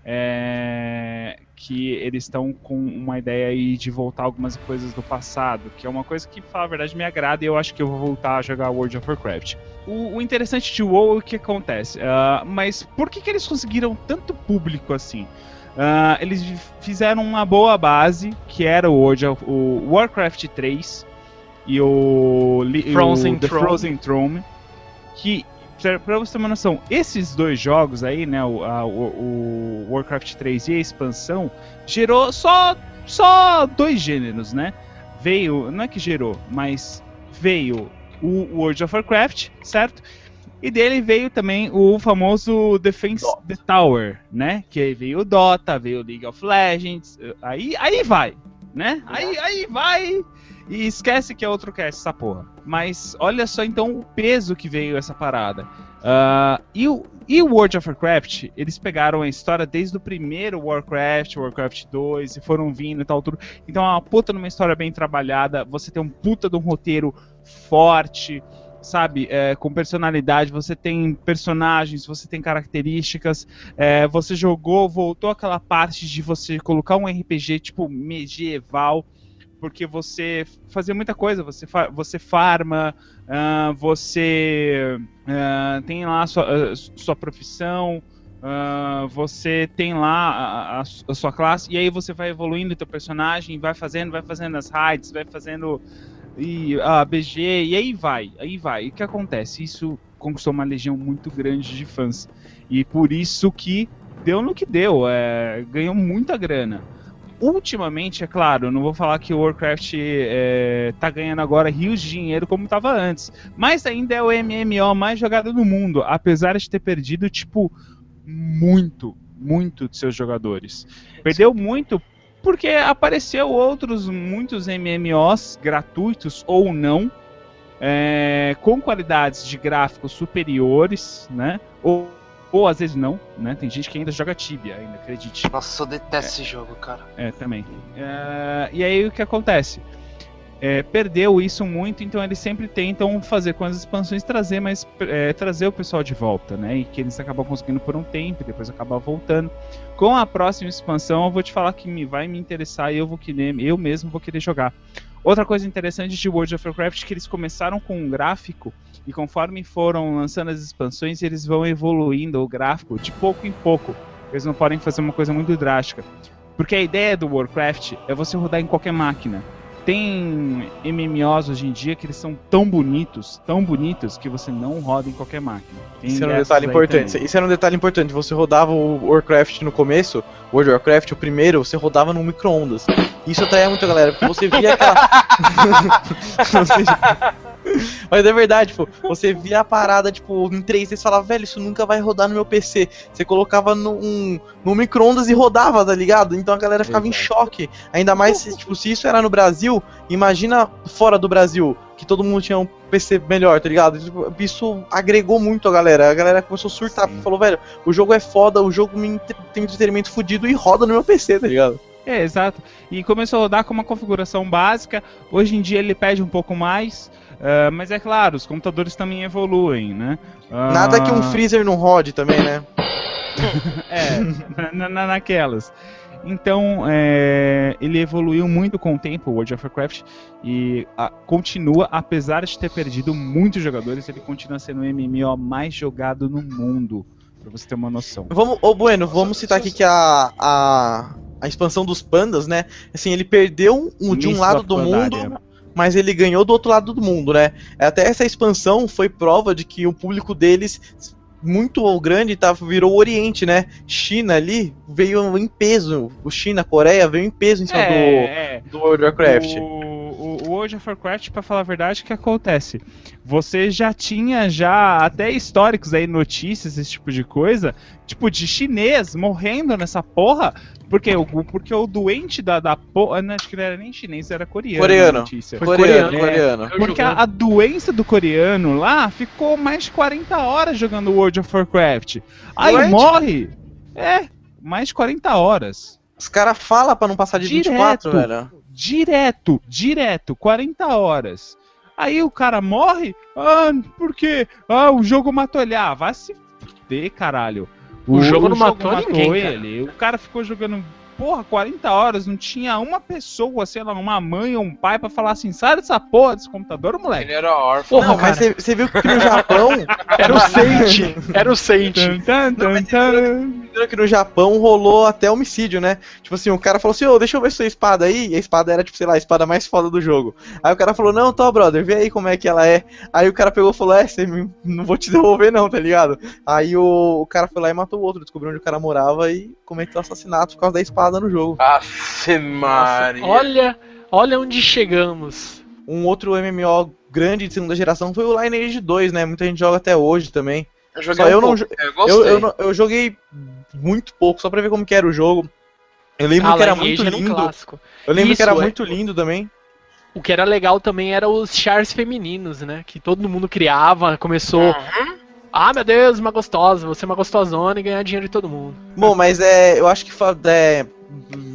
é, que eles estão com uma ideia aí de voltar algumas coisas do passado, que é uma coisa que, falar a verdade, me agrada e eu acho que eu vou voltar a jogar World of Warcraft. O, o interessante de WoW é o que acontece, ah, mas por que, que eles conseguiram tanto público assim? Ah, eles fizeram uma boa base, que era of, o Warcraft 3 e o, li- Frozen o The Throne. Frozen Throne, que pra, pra você ter uma noção, esses dois jogos aí, né, o, a- o- o Warcraft 3 e a expansão, gerou só, só dois gêneros, né? Veio, não é que gerou, mas veio o World of Warcraft, certo? E dele veio também o famoso Defense the Tower, né? Que aí veio o Dota, veio o League of Legends, aí, aí vai, né? Aí, aí vai e esquece que é outro cast essa porra. Mas olha só então o peso que veio essa parada. Ah, e, o, e o World of Warcraft, eles pegaram a história desde o primeiro Warcraft, Warcraft 2, e foram vindo e tal, tudo. Então é uma puta numa história bem trabalhada, você tem um puta de um roteiro forte, sabe, é, com personalidade, você tem personagens, você tem características, é, você jogou, voltou aquela parte de você colocar um RPG tipo medieval, porque você fazia muita coisa, você, fa você farma, ah, você ah, tem lá sua, sua profissão, ah, você tem lá a, a- a sua classe, e aí você vai evoluindo o teu personagem, vai fazendo, vai fazendo as raids, vai fazendo e a BG, e aí vai, aí vai. E o que acontece? Isso conquistou uma legião muito grande de fãs. E por isso que deu no que deu, é, ganhou muita grana. Ultimamente, é claro, não vou falar que o Warcraft é, tá ganhando agora rios de dinheiro como tava antes, mas ainda é o MMO mais jogado do mundo, apesar de ter perdido, tipo, muito, muito de seus jogadores. Perdeu muito porque apareceu outros, muitos MMOs gratuitos ou não, é, com qualidades de gráficos superiores, né? Ou, ou às vezes não, né? Tem gente que ainda joga Tibia, ainda acredite. Nossa, eu detesto esse jogo, cara. É, também. É, e aí o que acontece? É, perdeu isso muito, então eles sempre tentam fazer com as expansões trazer mais é, trazer o pessoal de volta, né? E que eles acabam conseguindo por um tempo, depois acabam voltando. Com a próxima expansão, eu vou te falar que me vai me interessar e eu vou querer, eu mesmo vou querer jogar. Outra coisa interessante de World of Warcraft é que eles começaram com um gráfico e conforme foram lançando as expansões, eles vão evoluindo o gráfico de pouco em pouco. Eles não podem fazer uma coisa muito drástica. Porque a ideia do Warcraft é você rodar em qualquer máquina. Tem MMOs hoje em dia que eles são tão bonitos, tão bonitos, que você não roda em qualquer máquina. Tem Isso era um detalhe importante. também. Isso era um detalhe importante. Você rodava o Warcraft no começo, o World of Warcraft, o primeiro, você rodava no micro-ondas. Isso atraía muito a galera, porque você via aquela. *laughs* *laughs* Você- *laughs* Mas é verdade, pô. Você via a parada, tipo, em 3D e falava, velho, isso nunca vai rodar no meu PC. Você colocava num, no micro-ondas e rodava, tá ligado? Então a galera ficava em choque. Ainda mais, se, tipo, se isso era no Brasil, imagina fora do Brasil, que todo mundo tinha um PC melhor, tá ligado? Tipo, Isso agregou muito a galera. A galera começou a surtar, Sim. falou, velho, o jogo é foda, o jogo me tem entretenimento fudido e roda no meu PC, tá ligado? É, exato. E começou a rodar com uma configuração básica. Hoje em dia ele pede um pouco mais. Ah, mas é claro, os computadores também evoluem, né? Ah, Nada que um freezer não rode também, né? *laughs* É, na, na- naquelas. Então, é, ele evoluiu muito com o tempo, o World of Warcraft, e a- continua, apesar de ter perdido muitos jogadores, ele continua sendo o MMO mais jogado no mundo, pra você ter uma noção. Vamos, ô Bueno, vamos citar aqui que a, a, a expansão dos pandas, né? Assim, ele perdeu um, de um lado do mundo, mas ele ganhou do outro lado do mundo, né? Até essa expansão foi prova de que o público deles muito grande tá, virou o Oriente, né? China ali veio em peso. O China, a Coreia veio em peso em cima É, do, do World of Warcraft. O, o, World of Warcraft, pra falar a verdade, o que acontece? Você já tinha já até históricos aí, notícias, esse tipo de coisa, tipo de chinês morrendo nessa porra, porque o, porque o doente da, da porra, não, acho que não era nem chinês, era coreano. Coreano. Foi Coreano, coreano, coreano. Eu Porque a, a doença do coreano lá ficou mais de 40 horas jogando World of Warcraft. Aí Doente? morre. É, mais de 40 horas. Os caras falam pra não passar de Direto. 24, velho. Direto, direto, 40 horas. Aí o cara morre? Ah, por quê? Ah, o jogo matou ele. Ah, vai se fuder, caralho. O jogo não matou ninguém, cara. ele. O cara ficou jogando, porra, 40 horas, não tinha uma pessoa, sei lá, uma mãe ou um pai pra falar assim, sai dessa porra desse computador, moleque. Ele era órfão. Porra, Não, mas você viu que no Japão *laughs* Era o *laughs* Saint. Era o Saint. Viram que no Japão rolou até homicídio, né? Tipo assim, o cara falou assim, ô, deixa eu ver sua espada aí. E a espada era, tipo, sei lá, a espada mais foda do jogo. Aí o cara falou, não, tô, brother, vê aí como é que ela é. Aí o cara pegou e falou, é, você me- não vou te *laughs* devolver não, tá ligado? Aí o, o cara foi lá e matou o outro, descobriu onde o cara morava e cometeu assassinato por causa da espada no jogo. Maria. Olha, olha onde chegamos. Um outro MMO grande de segunda geração foi o Lineage 2, né? Muita gente joga até hoje também. Eu joguei Só um eu não pouco. Eu gostei. Eu, eu, não- eu joguei muito pouco, só pra ver como que era o jogo. Eu lembro Ah, que era muito era um lindo. clássico. Eu lembro Isso, que era é. muito lindo também. O que era legal também era os chars femininos, né? Que todo mundo criava, começou. Uhum. Ah, meu Deus, uma gostosa, você é uma gostosona e ganhar dinheiro de todo mundo. Bom, mas é, eu acho que é,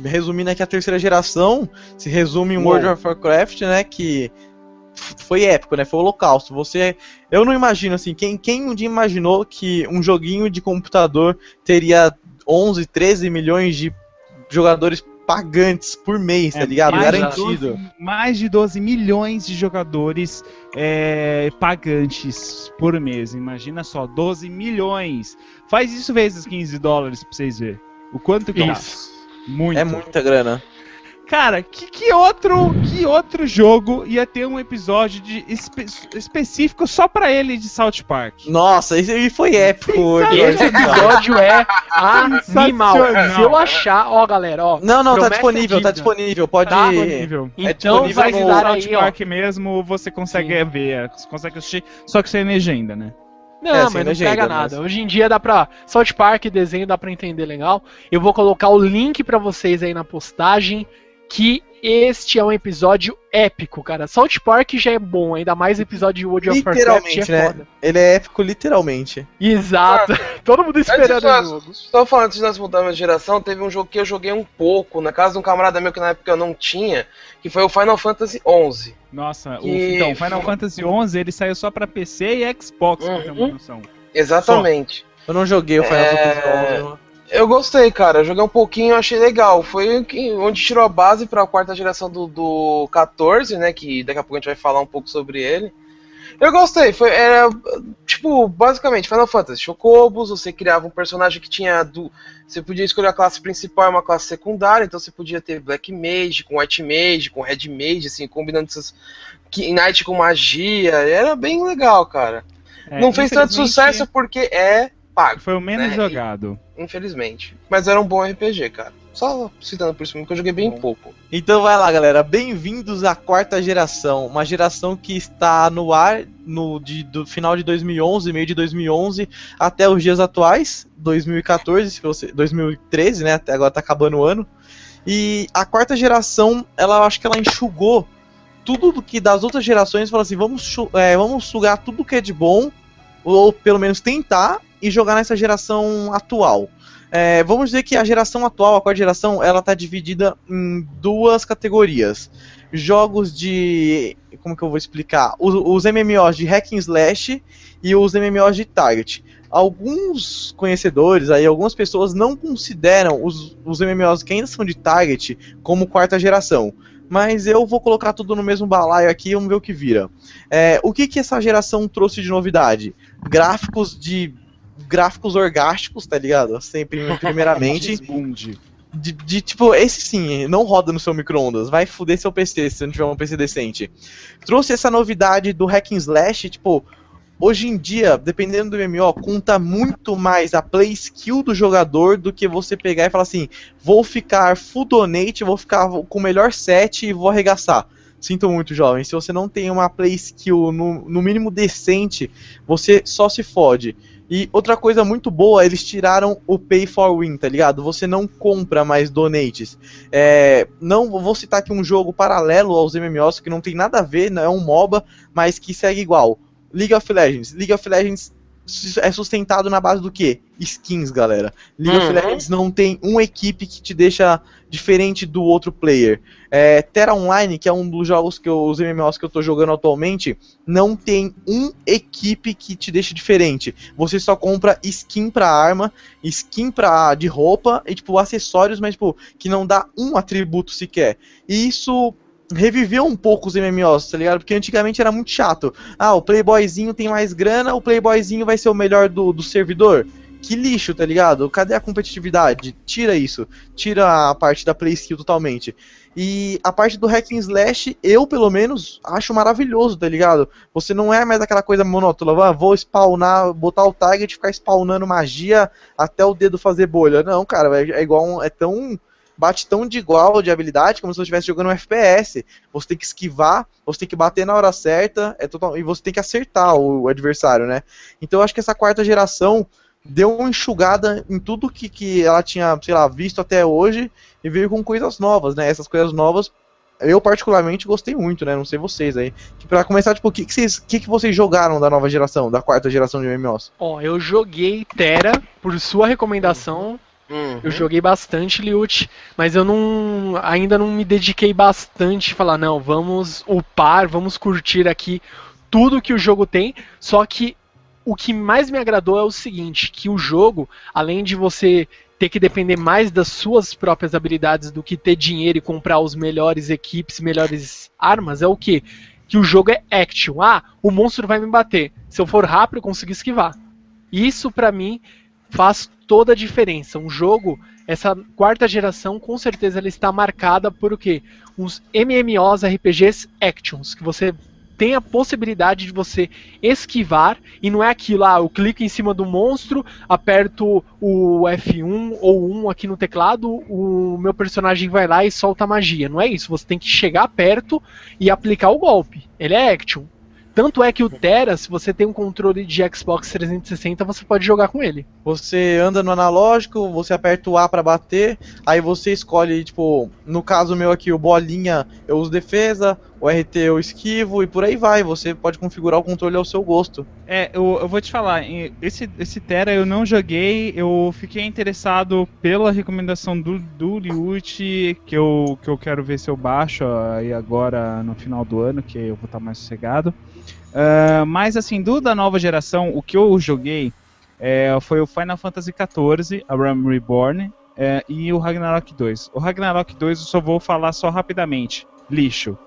resumindo aqui a terceira geração, se resume em. World of Warcraft, né, que foi épico, né, foi o holocausto. Você, eu não imagino assim, quem, quem um dia imaginou que um joguinho de computador teria 11, 13 milhões de jogadores pagantes por mês, tá É, ligado? mais Garantido. Mais de 12 milhões de jogadores é, pagantes por mês. Imagina só, 12 milhões. Faz isso vezes 15 dólares pra vocês verem. O quanto que dá? Isso. Muito. É muita grana. Cara, que, que outro que outro jogo ia ter um episódio de espe- específico só pra ele de South Park? Nossa, isso aí foi épico. Esse episódio é animal. Sensacional. Se eu achar, ó, galera, ó. Não, não, tá disponível, tá disponível. Pode. Tá Disponível. É Então disponível vai no dar South aí, ó. Park mesmo você consegue ver, você consegue assistir, só que sem legenda, né? Não, É, mas sem não legenda, pega mas- nada. Hoje em dia dá pra. South Park, desenho dá pra entender legal. Eu vou colocar o link pra vocês aí na postagem. Que este é um episódio épico, cara. South Park já é bom, ainda mais o episódio de World of Warcraft Literalmente, é né? foda. Ele é épico, literalmente. Exato. *laughs* Todo mundo esperando o jogo. Só falando antes de nós mudarmos de geração, teve um jogo que eu joguei um pouco, na casa de um camarada meu que na época eu não tinha, que foi o Final Fantasy XI. Nossa, o, Que- então, Final Fantasy XI ele saiu só pra PC e Xbox, pra ter uma Uhum. noção. Exatamente. Eu não joguei o Final É. Fantasy XI. Eu gostei, cara. Joguei um pouquinho, achei legal. Foi onde tirou a base pra quarta geração do, do 14, né? Que daqui a pouco a gente vai falar um pouco sobre ele. Eu gostei, foi era tipo, basicamente Final Fantasy, Chocobos, você criava um personagem que tinha você podia escolher a classe principal e uma classe secundária, então você podia ter Black Mage, com White Mage, com Red Mage, assim, combinando essas Knight com magia, era bem legal, cara. É, Não fez tanto sucesso porque é pago, Foi o menos né? jogado. infelizmente. Mas era um bom RPG, cara. Só citando por isso mesmo, que eu joguei bem pouco. Então vai lá, galera. Bem-vindos à quarta geração. Uma geração que está no ar no de- do final de 2011, meio de 2011, até os dias atuais, 2014, se você, 2013, né? Até agora tá acabando o ano. E a quarta geração, ela acho que ela enxugou tudo do que das outras gerações, falou assim, vamos, é, vamos sugar tudo que é de bom, ou pelo menos tentar, e jogar nessa geração atual. É, vamos dizer que a geração atual, a quarta geração, ela tá dividida em duas categorias. Jogos de. Como que eu vou explicar? Os, os MMOs de hack and slash e os MMOs de target. Alguns conhecedores aí, algumas pessoas não consideram os, os MMOs que ainda são de target como quarta geração. Mas eu vou colocar tudo no mesmo balaio aqui e vamos ver o que vira. É, o que, que essa geração trouxe de novidade? Gráficos de. Gráficos orgásticos, tá ligado? Sempre, primeiramente. *laughs* De, de, tipo, esse sim, não roda no seu micro-ondas. Vai fuder seu PC se não tiver um PC decente. Trouxe essa novidade do hack and slash, tipo, hoje em dia, dependendo do MMO, conta muito mais a play skill do jogador do que você pegar e falar assim: vou ficar full donate, vou ficar com o melhor set e vou arregaçar. Sinto muito, jovem. Se você não tem uma play skill no, no mínimo decente, você só se fode. E outra coisa muito boa, eles tiraram o Pay for Win, tá ligado? Você não compra mais donates. É, não vou citar aqui um jogo paralelo aos MMOs que não tem nada a ver, não é um MOBA, mas que segue igual. League of Legends. League of Legends é sustentado na base do quê? Skins, galera. League of Uhum. Legends não tem uma equipe que te deixa diferente do outro player. É, Terra Online, que é um dos jogos que eu, os MMOs que eu tô jogando atualmente, não tem um equipe que te deixe diferente. Você só compra skin pra arma, skin pra, de roupa e tipo acessórios, mas tipo que não dá um atributo sequer. E isso reviveu um pouco os MMOs, tá ligado? Porque antigamente era muito chato. Ah, o playboyzinho tem mais grana, o playboyzinho vai ser o melhor do, do servidor. Que lixo, tá ligado? Cadê a competitividade? Tira isso. Tira a parte da play skill totalmente. E a parte do hack and slash, eu pelo menos acho maravilhoso, tá ligado? Você não é mais aquela coisa monótona, ah, vou spawnar, botar o target e ficar spawnando magia até o dedo fazer bolha. Não, cara, é, é igual é tão bate tão de igual de habilidade como se você estivesse jogando um FPS. Você tem que esquivar, você tem que bater na hora certa, é total, e você tem que acertar o, adversário, né? Então eu acho que essa quarta geração deu uma enxugada em tudo que, que ela tinha, sei lá, visto até hoje e veio com coisas novas, né? Essas coisas novas eu particularmente gostei muito, né? Não sei vocês aí. Pra começar, tipo, o que, que, vocês, que, que vocês jogaram da nova geração, da quarta geração de MMOs? Ó, eu joguei Terra por sua recomendação. Uhum. Eu joguei bastante Liut, mas eu não ainda não me dediquei bastante falar, não, vamos upar, vamos curtir aqui tudo que o jogo tem. Só que o que mais me agradou é o seguinte, que o jogo, além de você ter que depender mais das suas próprias habilidades do que ter dinheiro e comprar os melhores equipes, melhores armas, é o que? Que o jogo é action. Ah, o monstro vai me bater. Se eu for rápido, eu consigo esquivar. Isso pra mim faz toda a diferença. Um jogo, essa quarta geração, com certeza ela está marcada por o quê? Uns MMOs, RPGs actions, que você tem a possibilidade de você esquivar e não é aquilo, ah, eu clico em cima do monstro, aperto o F1 ou 1 aqui no teclado, o meu personagem vai lá e solta magia. Não é isso, você tem que chegar perto e aplicar o golpe. Ele é action. Tanto é que o Terra, se você tem um controle de Xbox 360, você pode jogar com ele. Você anda no analógico, você aperta o A pra bater, aí você escolhe, tipo, no caso meu aqui, o bolinha eu uso defesa, o RT eu esquivo e por aí vai. Você pode configurar o controle ao seu gosto. É, eu, eu vou te falar, esse, esse Terra eu não joguei, eu fiquei interessado pela recomendação do, do Liute, que eu, que eu quero ver se eu baixo aí agora no final do ano, que eu vou estar mais sossegado. Ah, mas assim, do da nova geração, o que eu joguei é, foi o Final Fantasy XIV, a Realm Reborn, é, e o Ragnarok 2. O Ragnarok 2 eu só vou falar só rapidamente. Lixo.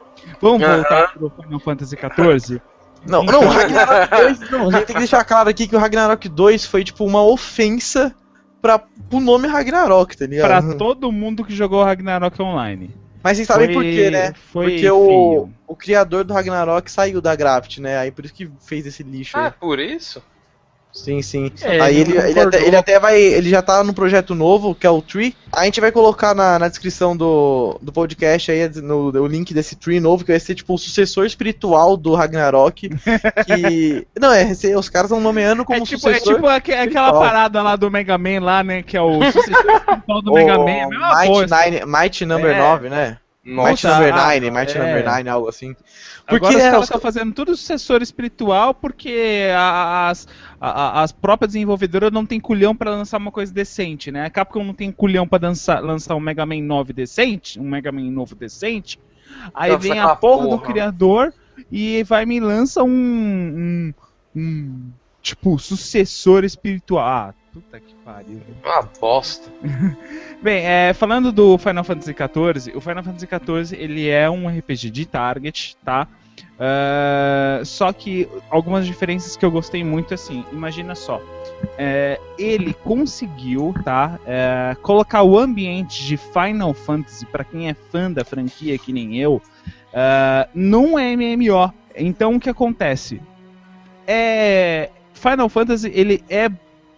Vamos Aham. voltar pro Final Fantasy XIV? *laughs* Não, Então- não, o Ragnarok 2, não, a gente tem que deixar claro aqui que o Ragnarok 2 foi tipo uma ofensa pra, pro nome Ragnarok, tá ligado? Pra todo mundo que jogou Ragnarok Online. Mas vocês sabem Foi- por quê, né? foi Porque o, o criador do Ragnarok saiu da Graft, né? Aí por isso que fez esse lixo Ah, aí. por isso? Sim, sim. É, aí ele ele, até, ele até vai. Ele já tá no projeto novo, que é o Tree. A gente vai colocar na, na descrição do, do podcast aí no, o link desse Tree novo, que vai ser tipo o sucessor espiritual do Ragnarok. *laughs* Que. não, é, os caras estão nomeando como É tipo, é sucessor. tipo aque- aquela espiritual. parada lá do Mega Man lá, né? Que é o sucessor espiritual do Mega *laughs* Man. É Might, coisa. Nine, Might Number É. 9, né? Might Nossa, Number ah, 9, Might é. Number 9, algo assim. Agora Porque, os né, caras os- estão fazendo tudo sucessor espiritual porque as, as próprias desenvolvedoras não tem culhão pra lançar uma coisa decente, né? A Capcom não tem culhão pra dançar- lançar um Mega Man 9 decente, um Mega Man novo decente. Aí Nossa, vem a aquela porra, do porra. criador e vai me lança um, um, um, tipo sucessor espiritual. Ah, puta que pariu. Uma bosta. *laughs* Bem, é, falando do Final Fantasy XIV, o Final Fantasy XIV ele é um RPG de target, tá? Ah, só que algumas diferenças que eu gostei muito, assim, imagina só. é, ele conseguiu, tá? é, colocar o ambiente de Final Fantasy, pra quem é fã da franquia, que nem eu, ah, num MMO. Então o que acontece? É, Final Fantasy, ele é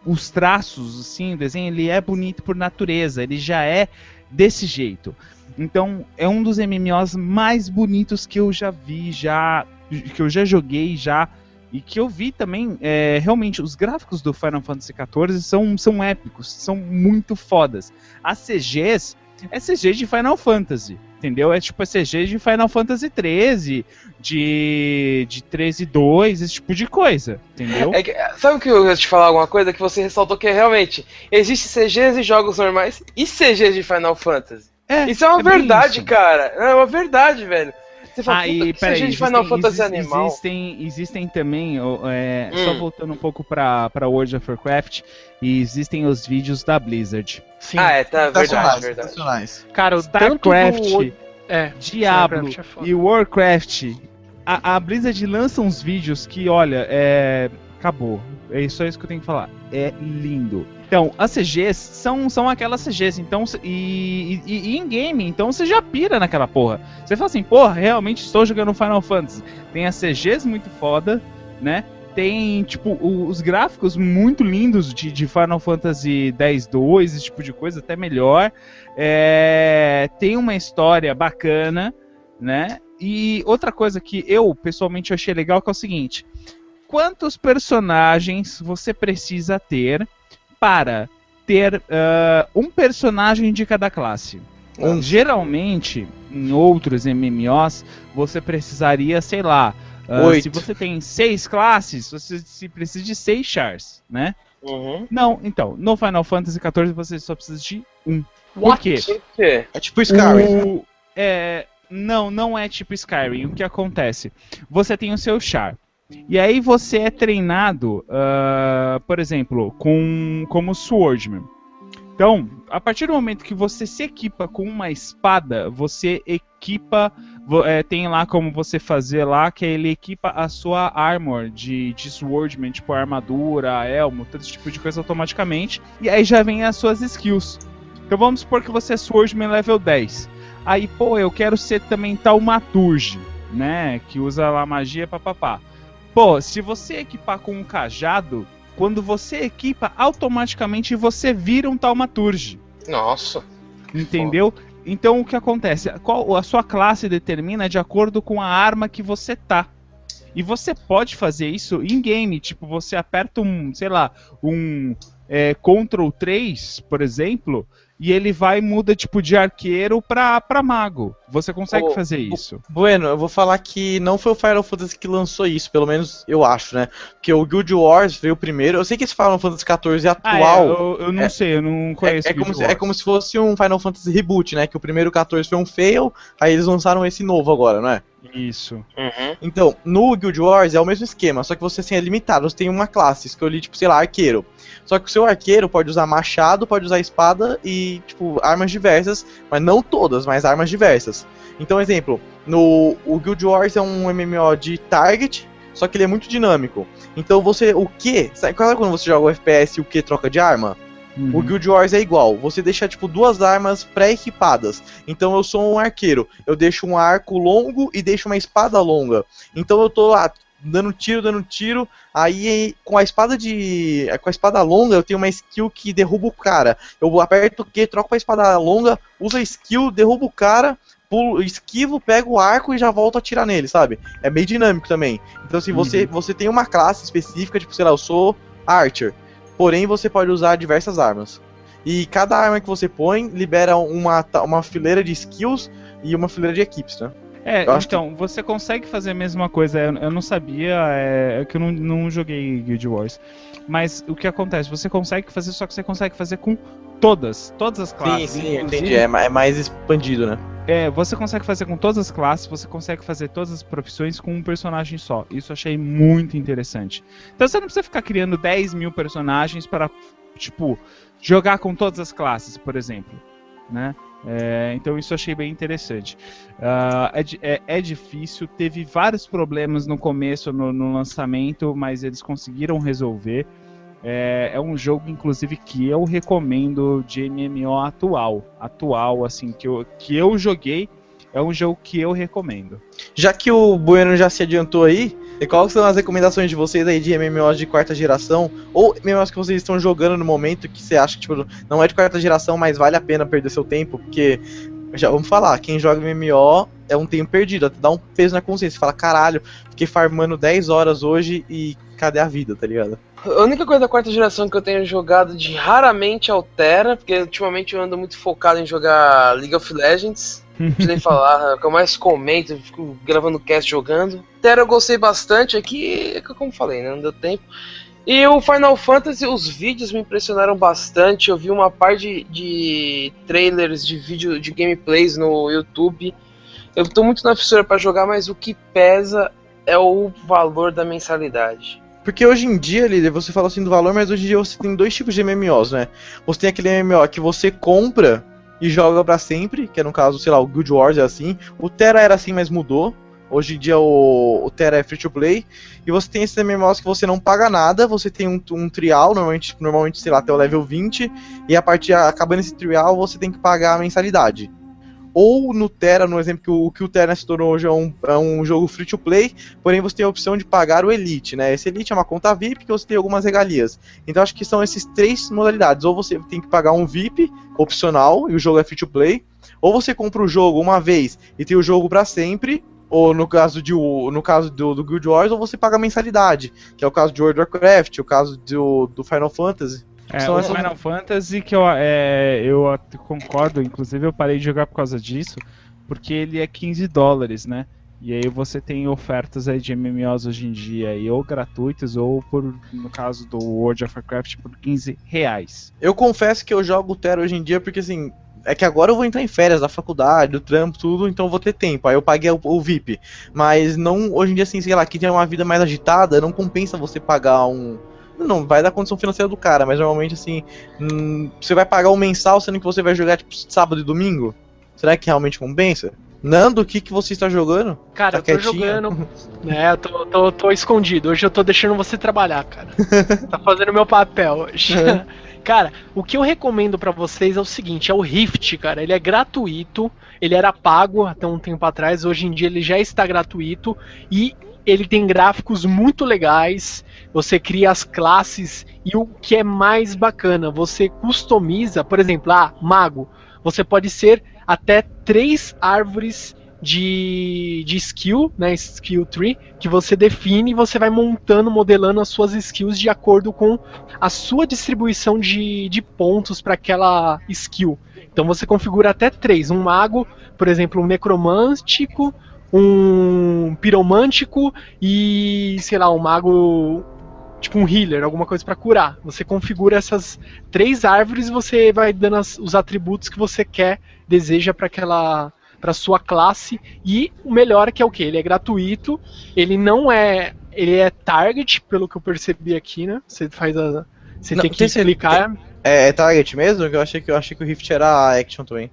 os traços, assim, o desenho, ele é bonito por natureza, ele já é desse jeito. Então, é um dos MMOs mais bonitos que eu já vi, já que eu já joguei já e que eu vi também, é, realmente os gráficos do Final Fantasy XIV são, são épicos, são muito fodas. As CGs é CG de Final Fantasy, entendeu? É tipo CG de Final Fantasy 13, de de 13.2, esse tipo de coisa, entendeu? É que, sabe o que eu ia te falar alguma coisa que você ressaltou que é realmente existe CGs e jogos normais e CGs de Final Fantasy. É, Isso é uma é verdade, cara. É uma verdade, velho. Você fala, Ah, e puta, que peraí, de Final existem, Fantasy animal. Existem, existem também, é, só Hum. voltando um pouco pra, pra World of Warcraft, e existem os vídeos da Blizzard. Sim. Ah, é, tá, verdade, Sensacionais, verdade. Cara, o StarCraft, do... É, Diablo StarCraft é e Warcraft, a, a Blizzard lança uns vídeos que, olha, é. Acabou. É só isso que eu tenho que falar. É lindo. Então, as CGs são, são aquelas CGs, então, e, e, e em game, então você já pira naquela porra. Você fala assim, porra, realmente estou jogando Final Fantasy. Tem as CGs muito foda, né? Tem, tipo, os gráficos muito lindos de, de Final Fantasy X-2, esse tipo de coisa, até melhor. É, tem uma história bacana, né? E outra coisa que eu, pessoalmente, achei legal que é o seguinte: quantos personagens você precisa ter para ter ah, um personagem de cada classe? Um. Geralmente, em outros MMOs, você precisaria, sei lá, Oito. se você tem seis classes, você se precisa de seis chars, né? Uhum. Não, então, no Final Fantasy XIV você só precisa de um. Por What? quê? Por quê? É tipo Skyrim. O- é, não, não é tipo Skyrim. O que acontece? Você tem o seu char. E aí você é treinado, ah, por exemplo, com como Swordman. Então, a partir do momento que você se equipa com uma espada, você equipa. é, tem lá como você fazer lá, que ele equipa a sua armor de, de Swordman, tipo armadura, elmo, todo esse tipo de coisa automaticamente. E aí já vem as suas skills. Então vamos supor que você é Swordman level 10. Aí, pô, eu quero ser também Taumaturge, né? Que usa lá magia, papapá. Pô, se você equipar com um cajado, quando você equipa, automaticamente você vira um Taumaturge. Nossa. Entendeu? Então o que acontece? Qual a sua classe determina de acordo com a arma que você tá. E você pode fazer isso em game, tipo, você aperta um, sei lá, um é, Ctrl 3, por exemplo, e ele vai muda tipo de arqueiro pra, pra mago. Você consegue Oh, fazer isso. Bueno, eu vou falar que não foi o Final Fantasy que lançou isso, pelo menos eu acho, né? Porque o Guild Wars veio primeiro. Eu sei que esse Final Fantasy XIV Ah, é, atual. eu, eu não é- sei, eu não É, conheço. é Guild como se, é como se fosse um Final Fantasy reboot, né? Que o primeiro 14 foi um fail, aí eles lançaram esse novo agora, não é? Isso. Uhum. Então, no Guild Wars é o mesmo esquema, só que você assim, é limitado. Você tem uma classe, escolhi, tipo, sei lá, arqueiro. Só que o seu arqueiro pode usar machado, pode usar espada e, tipo, armas diversas, mas não todas, mas armas diversas. Então, exemplo, no o Guild Wars é um MMO de target, só que ele é muito dinâmico. Então você, o que? Sabe sabe quando você joga o FPS e o que troca de arma? O Uhum. Guild Wars é igual. Você deixa, tipo, duas armas pré-equipadas. Então eu sou um arqueiro. Eu deixo um arco longo e deixo uma espada longa. Então eu tô lá dando tiro, dando tiro. Aí com a espada de. Com a espada longa, eu tenho uma skill que derruba o cara. Eu aperto o Q, troco pra espada longa, uso a skill, derrubo o cara. Pulo, esquivo, pego o arco e já volto a atirar nele, sabe? É meio dinâmico também. Então, assim, você, você tem uma classe específica, tipo, sei lá, eu sou Archer. Porém, você pode usar diversas armas. E cada arma que você põe libera uma, uma fileira de skills e uma fileira de equipes, né? É, Eu então, você consegue fazer a mesma coisa. Eu, eu não sabia, é, é que eu não, não joguei Guild Wars. Mas o que acontece? Você consegue fazer, só que você consegue fazer com todas, todas as classes. inclusive- É, ma- é mais expandido, né? É, você consegue fazer com todas as classes, você consegue fazer todas as profissões com um personagem só. Isso eu achei muito interessante. Então você não precisa ficar criando 10 mil personagens para, tipo, jogar com todas as classes, por exemplo. Né? É, então isso eu achei bem interessante. Ah, é, é- é difícil, teve vários problemas no começo, no, no lançamento, mas eles conseguiram resolver. É, é um jogo, inclusive, que eu recomendo de MMO atual. Atual, assim, que eu, que eu joguei. É um jogo que eu recomendo. Já que o Bueno já se adiantou aí, quais são as recomendações de vocês aí de MMOs de quarta geração? Ou MMOs que vocês estão jogando no momento que você acha que tipo, não é de quarta geração, mas vale a pena perder seu tempo? Porque, já vamos falar, quem joga MMO é um tempo perdido, até dá um peso na consciência. Fala, caralho, fiquei farmando 10 horas hoje e cadê a vida, tá ligado? A única coisa da quarta geração que eu tenho jogado de raramente altera, porque ultimamente eu ando muito focado em jogar League of Legends. Não preciso nem *laughs* falar, é o que eu mais comento, fico gravando cast jogando. Terra eu gostei bastante aqui, é que como falei, né, não deu tempo. E o Final Fantasy, os vídeos me impressionaram bastante. Eu vi uma par de, de trailers de vídeo de gameplays no YouTube. Eu tô muito na fissura pra jogar, mas o que pesa é o valor da mensalidade. Porque hoje em dia, líder, você fala assim do valor, mas hoje em dia você tem dois tipos de MMOs, né? Você tem aquele MMO que você compra e joga pra sempre, que é no caso, sei lá, o Guild Wars é assim. O Terra era assim, mas mudou. Hoje em dia o, o Terra é free to play. E você tem esses MMOs que você não paga nada, você tem um, um trial, normalmente, normalmente, sei lá, até o level 20, e a partir acabando esse trial, você tem que pagar a mensalidade. Ou no Terra, no exemplo que o, que o Terra se tornou hoje é um, é um jogo free to play, porém você tem a opção de pagar o Elite, né? Esse Elite é uma conta VIP que você tem algumas regalias. Então acho que são esses três modalidades. Ou você tem que pagar um VIP opcional e o jogo é free to play, ou você compra o jogo uma vez e tem o jogo pra sempre, ou no caso de no caso do, do Guild Wars, ou você paga mensalidade, que é o caso de World of Warcraft, o caso do, do Final Fantasy. É, o Final Fantasy que eu, é, eu concordo, inclusive eu parei de jogar por causa disso, porque ele é 15 dólares, né? E aí você tem ofertas aí de MMOs hoje em dia, aí, ou gratuitos, ou por, no caso do World of Warcraft, por 15 reais. Eu confesso que eu jogo o Terra hoje em dia porque assim. É que agora eu vou entrar em férias da faculdade, do trampo, tudo, então eu vou ter tempo. Aí eu paguei o, o VIP. Mas não, hoje em dia, assim, sei lá, quem tem uma vida mais agitada, não compensa você pagar um. Não, vai da condição financeira do cara, mas normalmente assim. hum, você vai pagar um mensal sendo que você vai jogar tipo sábado e domingo? Será que realmente compensa? Nando, o que, que você está jogando? Cara, Tá eu tô quietinho? jogando. né, *laughs* eu tô, tô, tô escondido. Hoje eu tô deixando você trabalhar, cara. *laughs* tá fazendo meu papel hoje. *laughs* cara, o que eu recomendo pra vocês é o seguinte: é o Rift, cara. Ele é gratuito. Ele era pago até um tempo atrás. Hoje em dia ele já está gratuito. E ele tem gráficos muito legais. Você cria as classes. E o que é mais bacana, você customiza, por exemplo, ah, mago. Você pode ser até três árvores de, de skill, né, skill tree, que você define e você vai montando, modelando as suas skills de acordo com a sua distribuição de, de pontos para aquela skill. Então você configura até três, um mago, por exemplo, um necromântico, um piromântico e, sei lá, um mago tipo um healer, alguma coisa para curar. Você configura essas três árvores e você vai dando as- os atributos que você quer, deseja para aquela para sua classe e o melhor é que é o que ele é gratuito, ele não é ele é target pelo que eu percebi aqui, né? Você faz a você Não, tem que clicar. É, é Target mesmo? Que eu achei que eu achei que o Rift era Action também.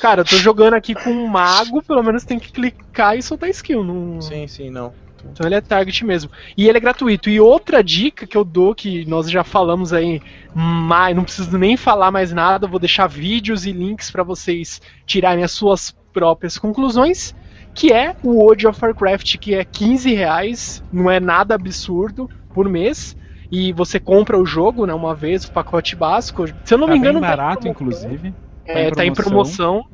Cara, eu tô jogando aqui com um mago, pelo menos tem que clicar e soltar skill, não Sim, sim, não. Então ele é target mesmo. E ele é gratuito. E outra dica que eu dou, que nós já falamos aí, mas não preciso nem falar mais nada, vou deixar vídeos e links para vocês tirarem as suas próprias conclusões, que é o World of Warcraft, que é 15 reais, não é nada absurdo por mês. E você compra o jogo, né, uma vez, o pacote básico. Se eu não Tá me engano, bem tá em barato, promoção. inclusive. É, tá em promoção.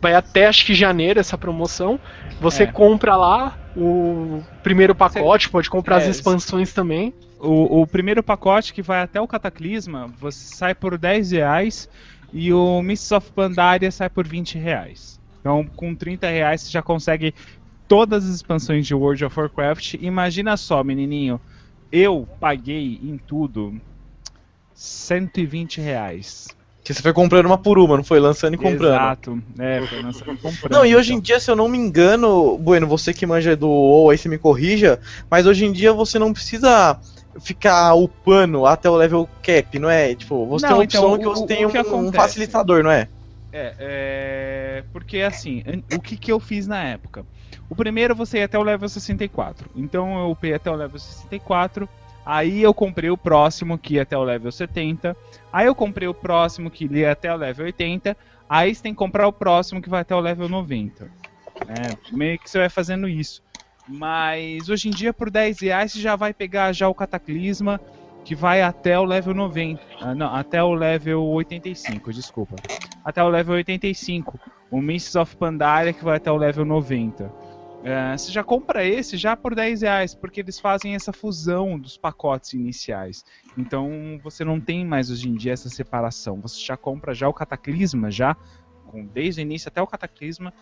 Vai até acho que janeiro essa promoção. Você É. compra lá o primeiro pacote, pode comprar as é, expansões também. O, o primeiro pacote que vai até o Cataclisma, você sai por 10 reais e o Mists of Pandaria sai por 20 reais. Então, com 30 reais você já consegue todas as expansões de World of Warcraft. Imagina só, menininho, eu paguei em tudo 120 reais. Que você foi comprando uma por uma, não foi lançando e comprando. Exato. É, foi lançando e comprando. Não, e hoje em então. dia, se eu não me engano, Bueno, você que manja do WoW, aí você me corrija, mas hoje em dia você não precisa ficar upando até o level cap, não é? Tipo, você Não, tem a então, opção que o- você o tem que um, um facilitador, não é? É, é, porque assim, o que, que eu fiz na época? O primeiro você ia até o level 64. Então eu upei até o level 64. Aí eu comprei o próximo que ia até o level 70. Aí eu comprei o próximo que ia até o level 80. Aí você tem que comprar o próximo que vai até o level 90. É, meio que você vai fazendo isso. Mas hoje em dia, por 10 reais, você já vai pegar já o Cataclisma, que vai até o level 90. Ah, não, até o level 85, desculpa até o level 85. O Mists of Pandaria que vai até o level 90. É, você já compra esse já por 10 reais, porque eles fazem essa fusão dos pacotes iniciais. Então você não tem mais hoje em dia essa separação. Você já compra já o Cataclisma, já, com, desde o início até o Cataclisma,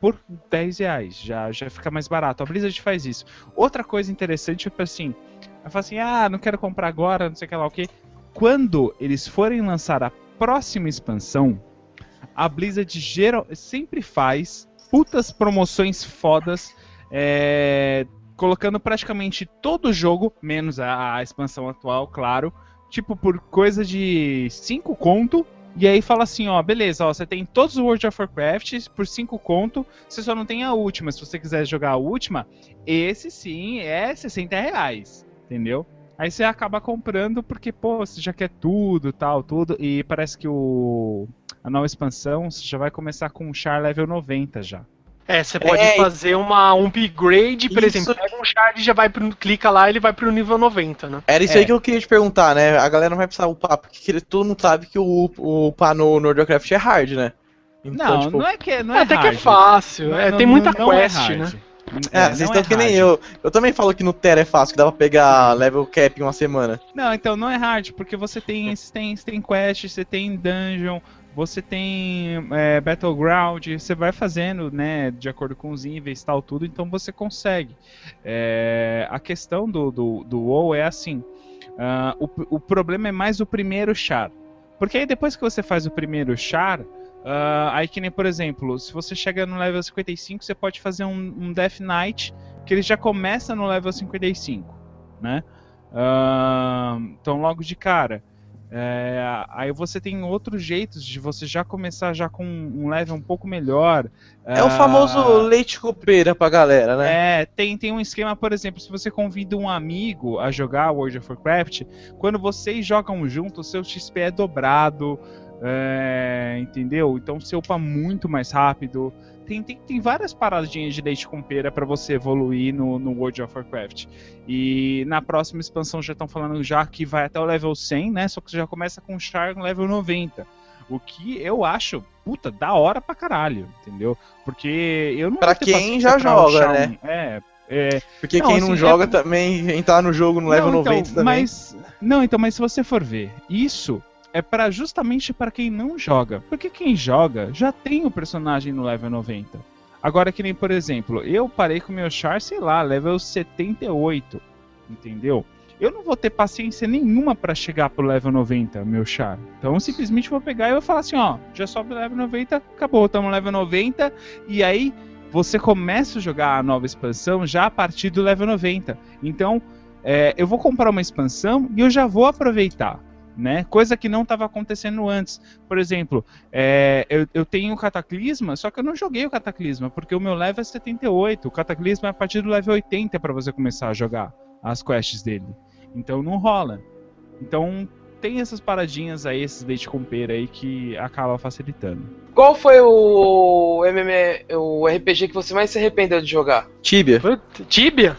por 10 reais. Já, já fica mais barato. A Blizzard faz isso. Outra coisa interessante, tipo assim, ela fala assim, ah, não quero comprar agora, não sei o que lá o que. Quando eles forem lançar a próxima expansão, a Blizzard geral, sempre faz putas promoções fodas, é, colocando praticamente todo o jogo, menos a, a expansão atual, claro, tipo por coisa de 5 conto. E aí fala assim, ó, beleza, ó, você tem todos os World of Warcraft por 5 conto, você só não tem a última. Se você quiser jogar a última, esse sim é 60 reais, entendeu? Aí você acaba comprando porque, pô, você já quer tudo, tal, tudo. E parece que o a nova expansão você já vai começar com um char level 90 já. É, você pode É, fazer uma, um upgrade, por Isso. exemplo, pega um shard e já vai pro, clica lá ele vai pro nível 90, né? Era isso É. aí que eu queria te perguntar, né? A galera não vai precisar upar, porque ele- todo mundo sabe que o, o upar no no World of Warcraft é hard, né? Então, Não, tipo, não é que não é Até que é hard. fácil, Não é, não- tem muita não é quest, hard. né? É, É, vocês não estão é que nem hard. eu. Eu também falo que no Terra é fácil, que dá pra pegar level cap em uma semana. Não, então não é hard, porque você tem, você tem, você tem quest, você tem dungeon, você tem é, battleground, você vai fazendo, né, de acordo com os níveis tal, tudo, então você consegue. É, a questão do, do, do WoW é assim, ah, o, o problema é mais o primeiro char. Porque aí depois que você faz o primeiro char, ah, aí que nem, por exemplo, se você chega no level 55, você pode fazer um, um Death Knight, que ele já começa no level 55, né? Ah, então, logo de cara. É, aí você tem outros jeitos de você já começar já com um level um pouco melhor. É o Ah, famoso leite copeira pra galera, né? é, tem, tem um esquema, por exemplo, se você convida um amigo a jogar World of Warcraft, quando vocês jogam juntos, o seu XP é dobrado, é, entendeu? Então você upa muito mais rápido. Tem, tem, tem várias paradinhas de leite com pera pra você evoluir no, no World of Warcraft. E na próxima expansão já estão falando já que vai até o level 100, né? Só que você já começa com o Char no level 90. O que eu acho, puta, da hora pra caralho, entendeu? Porque eu não Pra quem já pra joga, rushar né? um- É, é. Porque Não, quem assim, não é joga pra- também entrar no jogo no level Não, então, 90 também. Mas, não, então, mas se você for ver, isso é para justamente para quem não joga. Porque quem joga já tem o personagem no level 90. Agora que nem, por exemplo, eu parei com meu char, sei lá, level 78, entendeu? Eu não vou ter paciência nenhuma para chegar pro level 90, meu char. Então, simplesmente vou pegar e vou falar assim, ó, já sobe level 90, acabou, estamos level 90, e aí você começa a jogar a nova expansão já a partir do level 90. Então, é, eu vou comprar uma expansão e eu já vou aproveitar. Né? Coisa que não estava acontecendo antes. Por exemplo, é, eu, eu tenho o Cataclisma, só que eu não joguei o Cataclisma, porque o meu level é 78. O Cataclisma é a partir do level 80 para você começar a jogar as quests dele. Então não rola. Então tem essas paradinhas aí, esses leite com pera aí que acaba facilitando. Qual foi o MM, o RPG que você mais se arrependeu de jogar? Tibia. Tibia?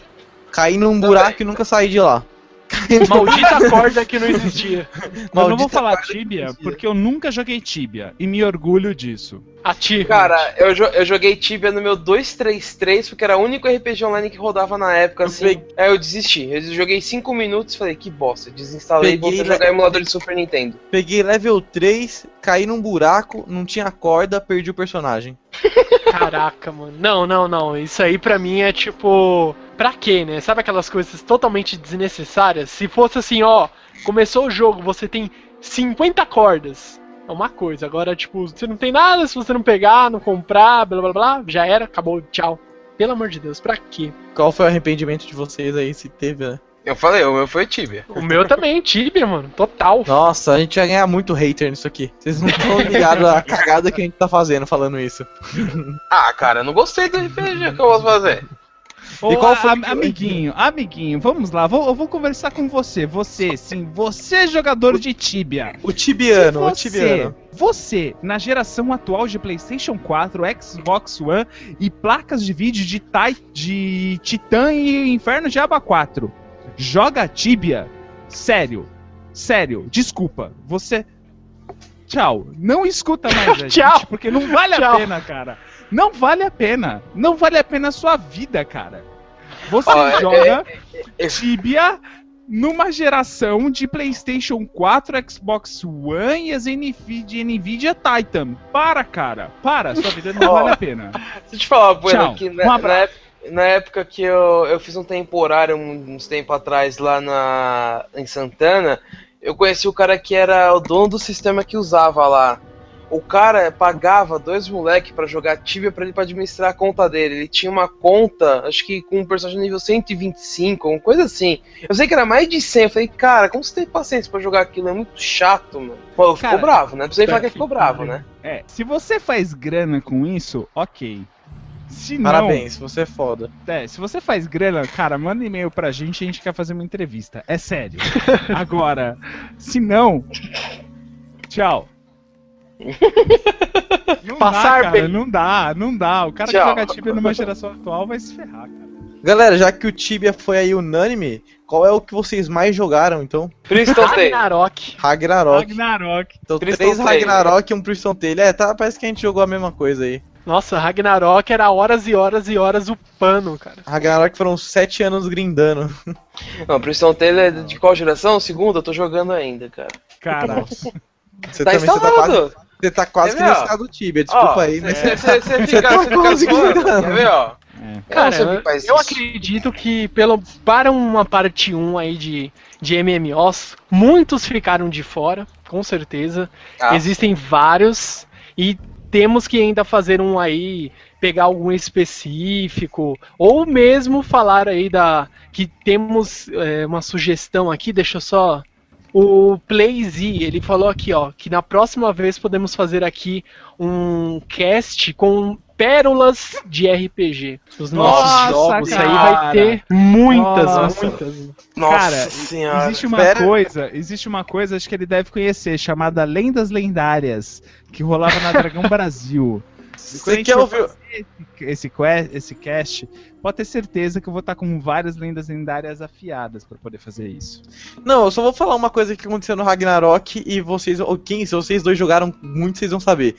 Caí num buraco e nunca saí de lá. *laughs* Maldita corda que não existia. *laughs* Eu não vou Maldita falar Tibia porque eu nunca joguei Tibia e me orgulho disso. A Tibia. Cara, eu, jo- eu joguei Tibia no meu 233, porque era o único RPG online que rodava na época, Eu assim. peguei- É, eu desisti. Eu joguei 5 minutos e falei, que bosta. Desinstalei e Peguei, voltei a jogar emulador de Super Nintendo. Peguei level 3, caí num buraco, não tinha corda, perdi o personagem. *laughs* Caraca, mano. Não, não, não. Isso aí pra mim é tipo. Pra quê, né? Sabe aquelas coisas totalmente desnecessárias? Se fosse assim, ó, começou o jogo, você tem 50 cordas. É uma coisa. Agora, tipo, você não tem nada, se você não pegar, não comprar, blá blá blá, já era, acabou, tchau. Pelo amor de Deus, pra quê? Qual foi o arrependimento de vocês aí, se teve, né? Eu falei, o meu foi Tibia. O meu também, Tibia, mano. Total. Nossa, a gente vai ganhar muito hater nisso aqui. Vocês não estão ligados à cagada que a gente tá fazendo falando isso. Ah, cara, eu não gostei do RPG que eu posso fazer. Ô, qual foi a- que- amiguinho, amiguinho, vamos lá, vou, eu vou conversar com você. Você, sim, você jogador de Tibia. O Tibiano, o você, Tibiano. você, na geração atual de PlayStation 4, Xbox One e placas de vídeo de, Tai, de Titan e Inferno de Aba 4, joga Tibia? Sério, sério, desculpa, você. Tchau, não escuta mais a *laughs* Tchau. gente, porque não vale a Tchau. pena, cara. Não vale a pena. Não vale a pena a sua vida, cara. Você Ó, é- joga é- Tibia numa geração de PlayStation 4, Xbox One e as NVIDIA, NVIDIA Titan. Para, cara. Para, sua vida não *laughs* Ó, vale a pena. Deixa eu te falar, Bueno, Tchau. que Um na, na, ép- na época que eu, eu fiz um temporário uns tempos atrás lá na, em Santana, eu conheci o cara que era o dono do sistema que usava lá. O cara pagava dois moleques pra jogar Tibia pra ele pra administrar a conta dele. Ele tinha uma conta, acho que com um personagem nível 125, uma coisa assim. Eu sei que era mais de 100. Eu falei, cara, como você tem paciência pra jogar aquilo? É muito chato, mano. Pô, ficou Cara, bravo, né? Não precisa falar que ficou bravo, né? É, se você faz grana com isso, ok. Se não, Parabéns, você é foda. É, se você faz grana, cara, manda e-mail pra gente e a gente quer fazer uma entrevista. É sério. *laughs* Agora, se não. Tchau. *laughs* Não Passar dá, cara, bem. não dá, não dá. O cara Tchau. que joga Tibia numa geração atual vai se ferrar, cara. Galera, já que o Tibia foi aí unânime, qual é o que vocês mais jogaram, então? Priston. Ragnarok. Ragnarok. Ragnarok. Então, Priston três Tale. Ragnarok e um Priston Tale. É, tá, parece que a gente jogou a mesma coisa aí. Nossa, Ragnarok era horas e horas e horas o pano, cara. Ragnarok foram sete anos grindando. *laughs* Não, Priston Tale é de qual geração? Segunda? Eu tô jogando ainda, cara. Cara, *laughs* Você Tá também você tá quase, instalado! Você tá quase que ó? caso do Tibia, desculpa Ó, aí, mas *laughs* Você você- você fica, tá você fica conseguindo. zoando, Quer ver, ó? É. Cara, eu, eu acredito que pelo, para uma parte 1 aí de, de MMOs, muitos ficaram de fora, com certeza. Ah. Existem vários e temos que ainda fazer um aí, pegar algum específico, ou mesmo falar aí da. que temos é, uma sugestão aqui, deixa eu só. O PlayZ, ele falou aqui, ó, que na próxima vez podemos fazer aqui um cast com pérolas de RPG. Os nossos Nossa, jogos aí cara. vai ter muitas, Nossa. muitas. Nossa Cara, senhora. existe uma Pera. coisa, existe uma coisa, acho que ele deve conhecer, chamada Lendas Lendárias, que rolava na Dragão Brasil. *laughs* Você quer ouvir. Esse, esse, esse cast, pode ter certeza que eu vou estar com várias lendas lendárias afiadas pra poder fazer isso. Não, eu só vou falar uma coisa que aconteceu no Ragnarok e vocês, ou quem, se vocês dois jogaram muito, vocês vão saber.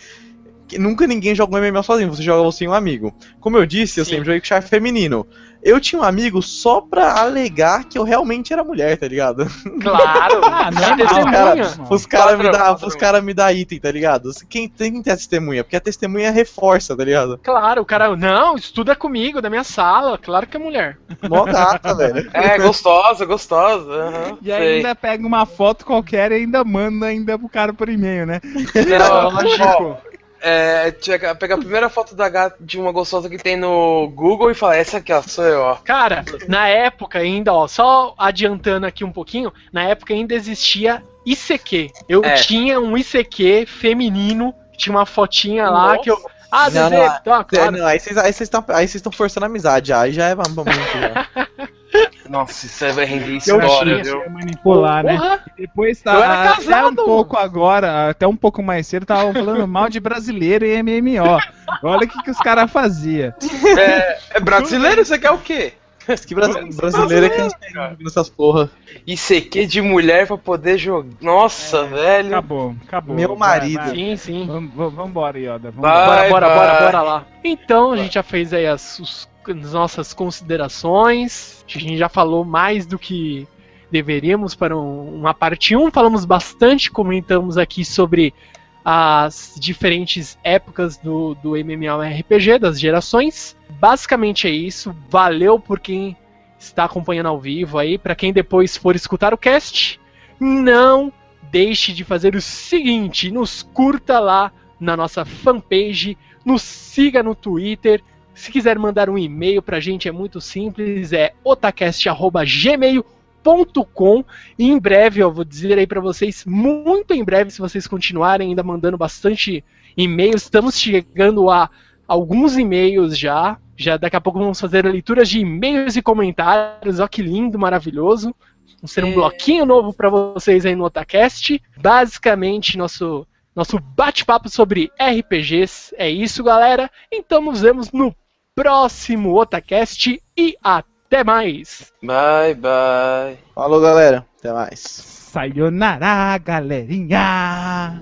Que nunca ninguém joga um MMO sozinho, você joga você e um amigo. Como eu disse, eu Sim. sempre joguei com chave feminino. Eu tinha um amigo só pra alegar que eu realmente era mulher, tá ligado? Claro! *laughs* Ah, não, testemunha. não. Os caras me os cara me dá item, tá ligado? Quem tem que ter a testemunha? Porque a testemunha reforça, tá ligado? Claro, o cara, não, estuda comigo, da minha sala, claro que é mulher. Mó gata, *laughs* velho. É, gostosa, gostosa. aham, E sei. ainda pega uma foto qualquer e ainda manda ainda pro cara por e-mail, né? Não, *laughs* Lógico. É, tinha- pega a primeira foto da gata de uma gostosa que tem no Google e fala, essa aqui, ó, sou eu, ó. Cara, na época ainda, ó, só adiantando aqui um pouquinho, na época ainda existia ICQ. Eu É. tinha um ICQ feminino, tinha uma fotinha lá Nossa. que eu. Ah, Não, não, tá, É, claro. não, aí vocês aí vocês estão aí vocês estão forçando a amizade, já, aí já é muito *laughs* já. Nossa, isso aí vai render Eu história, viu? Ia manipular, né? Porra, Depois Eu era tá até casado, um pouco agora, até um pouco mais cedo, tava falando mal de brasileiro e MMO. Olha o que, que os caras faziam. É, é brasileiro, você quer o quê? que brasi- brasileiro é que não tem essas porra. ICQ de mulher pra poder jogar. Nossa, velho. Acabou, acabou. Meu Vai, marido. vai. sim, sim. Vamos, vamos- vambora, Yoda. Vai. Vambora. Bora, bora, bora, vai. bora lá. Então, a gente já fez aí as, os- as nossas considerações. A gente já falou mais do que deveríamos para um- uma parte 1. Falamos bastante, comentamos aqui sobre as diferentes épocas do, do MMORPG, das gerações. Basicamente é isso. Valeu por quem está acompanhando ao vivo aí. Para quem depois for escutar o cast, não deixe de fazer o seguinte: nos curta lá na nossa fanpage, nos siga no Twitter. Se quiser mandar um e-mail pra gente é muito simples, é otacast@gmail.com. E em breve, eu vou dizer aí pra vocês, muito em breve, se vocês continuarem ainda mandando bastante e-mails, estamos chegando a alguns e-mails já. Já daqui a pouco vamos fazer leituras de e-mails e comentários. Ó que lindo, maravilhoso. Vamos ter um É. bloquinho novo pra vocês aí no Otacast. Basicamente, nosso nosso bate-papo sobre RPGs é isso, galera. Então nos vemos no próximo Otacast e até mais. Bye, bye. Falou, galera. Até mais. Sayonara, galerinha!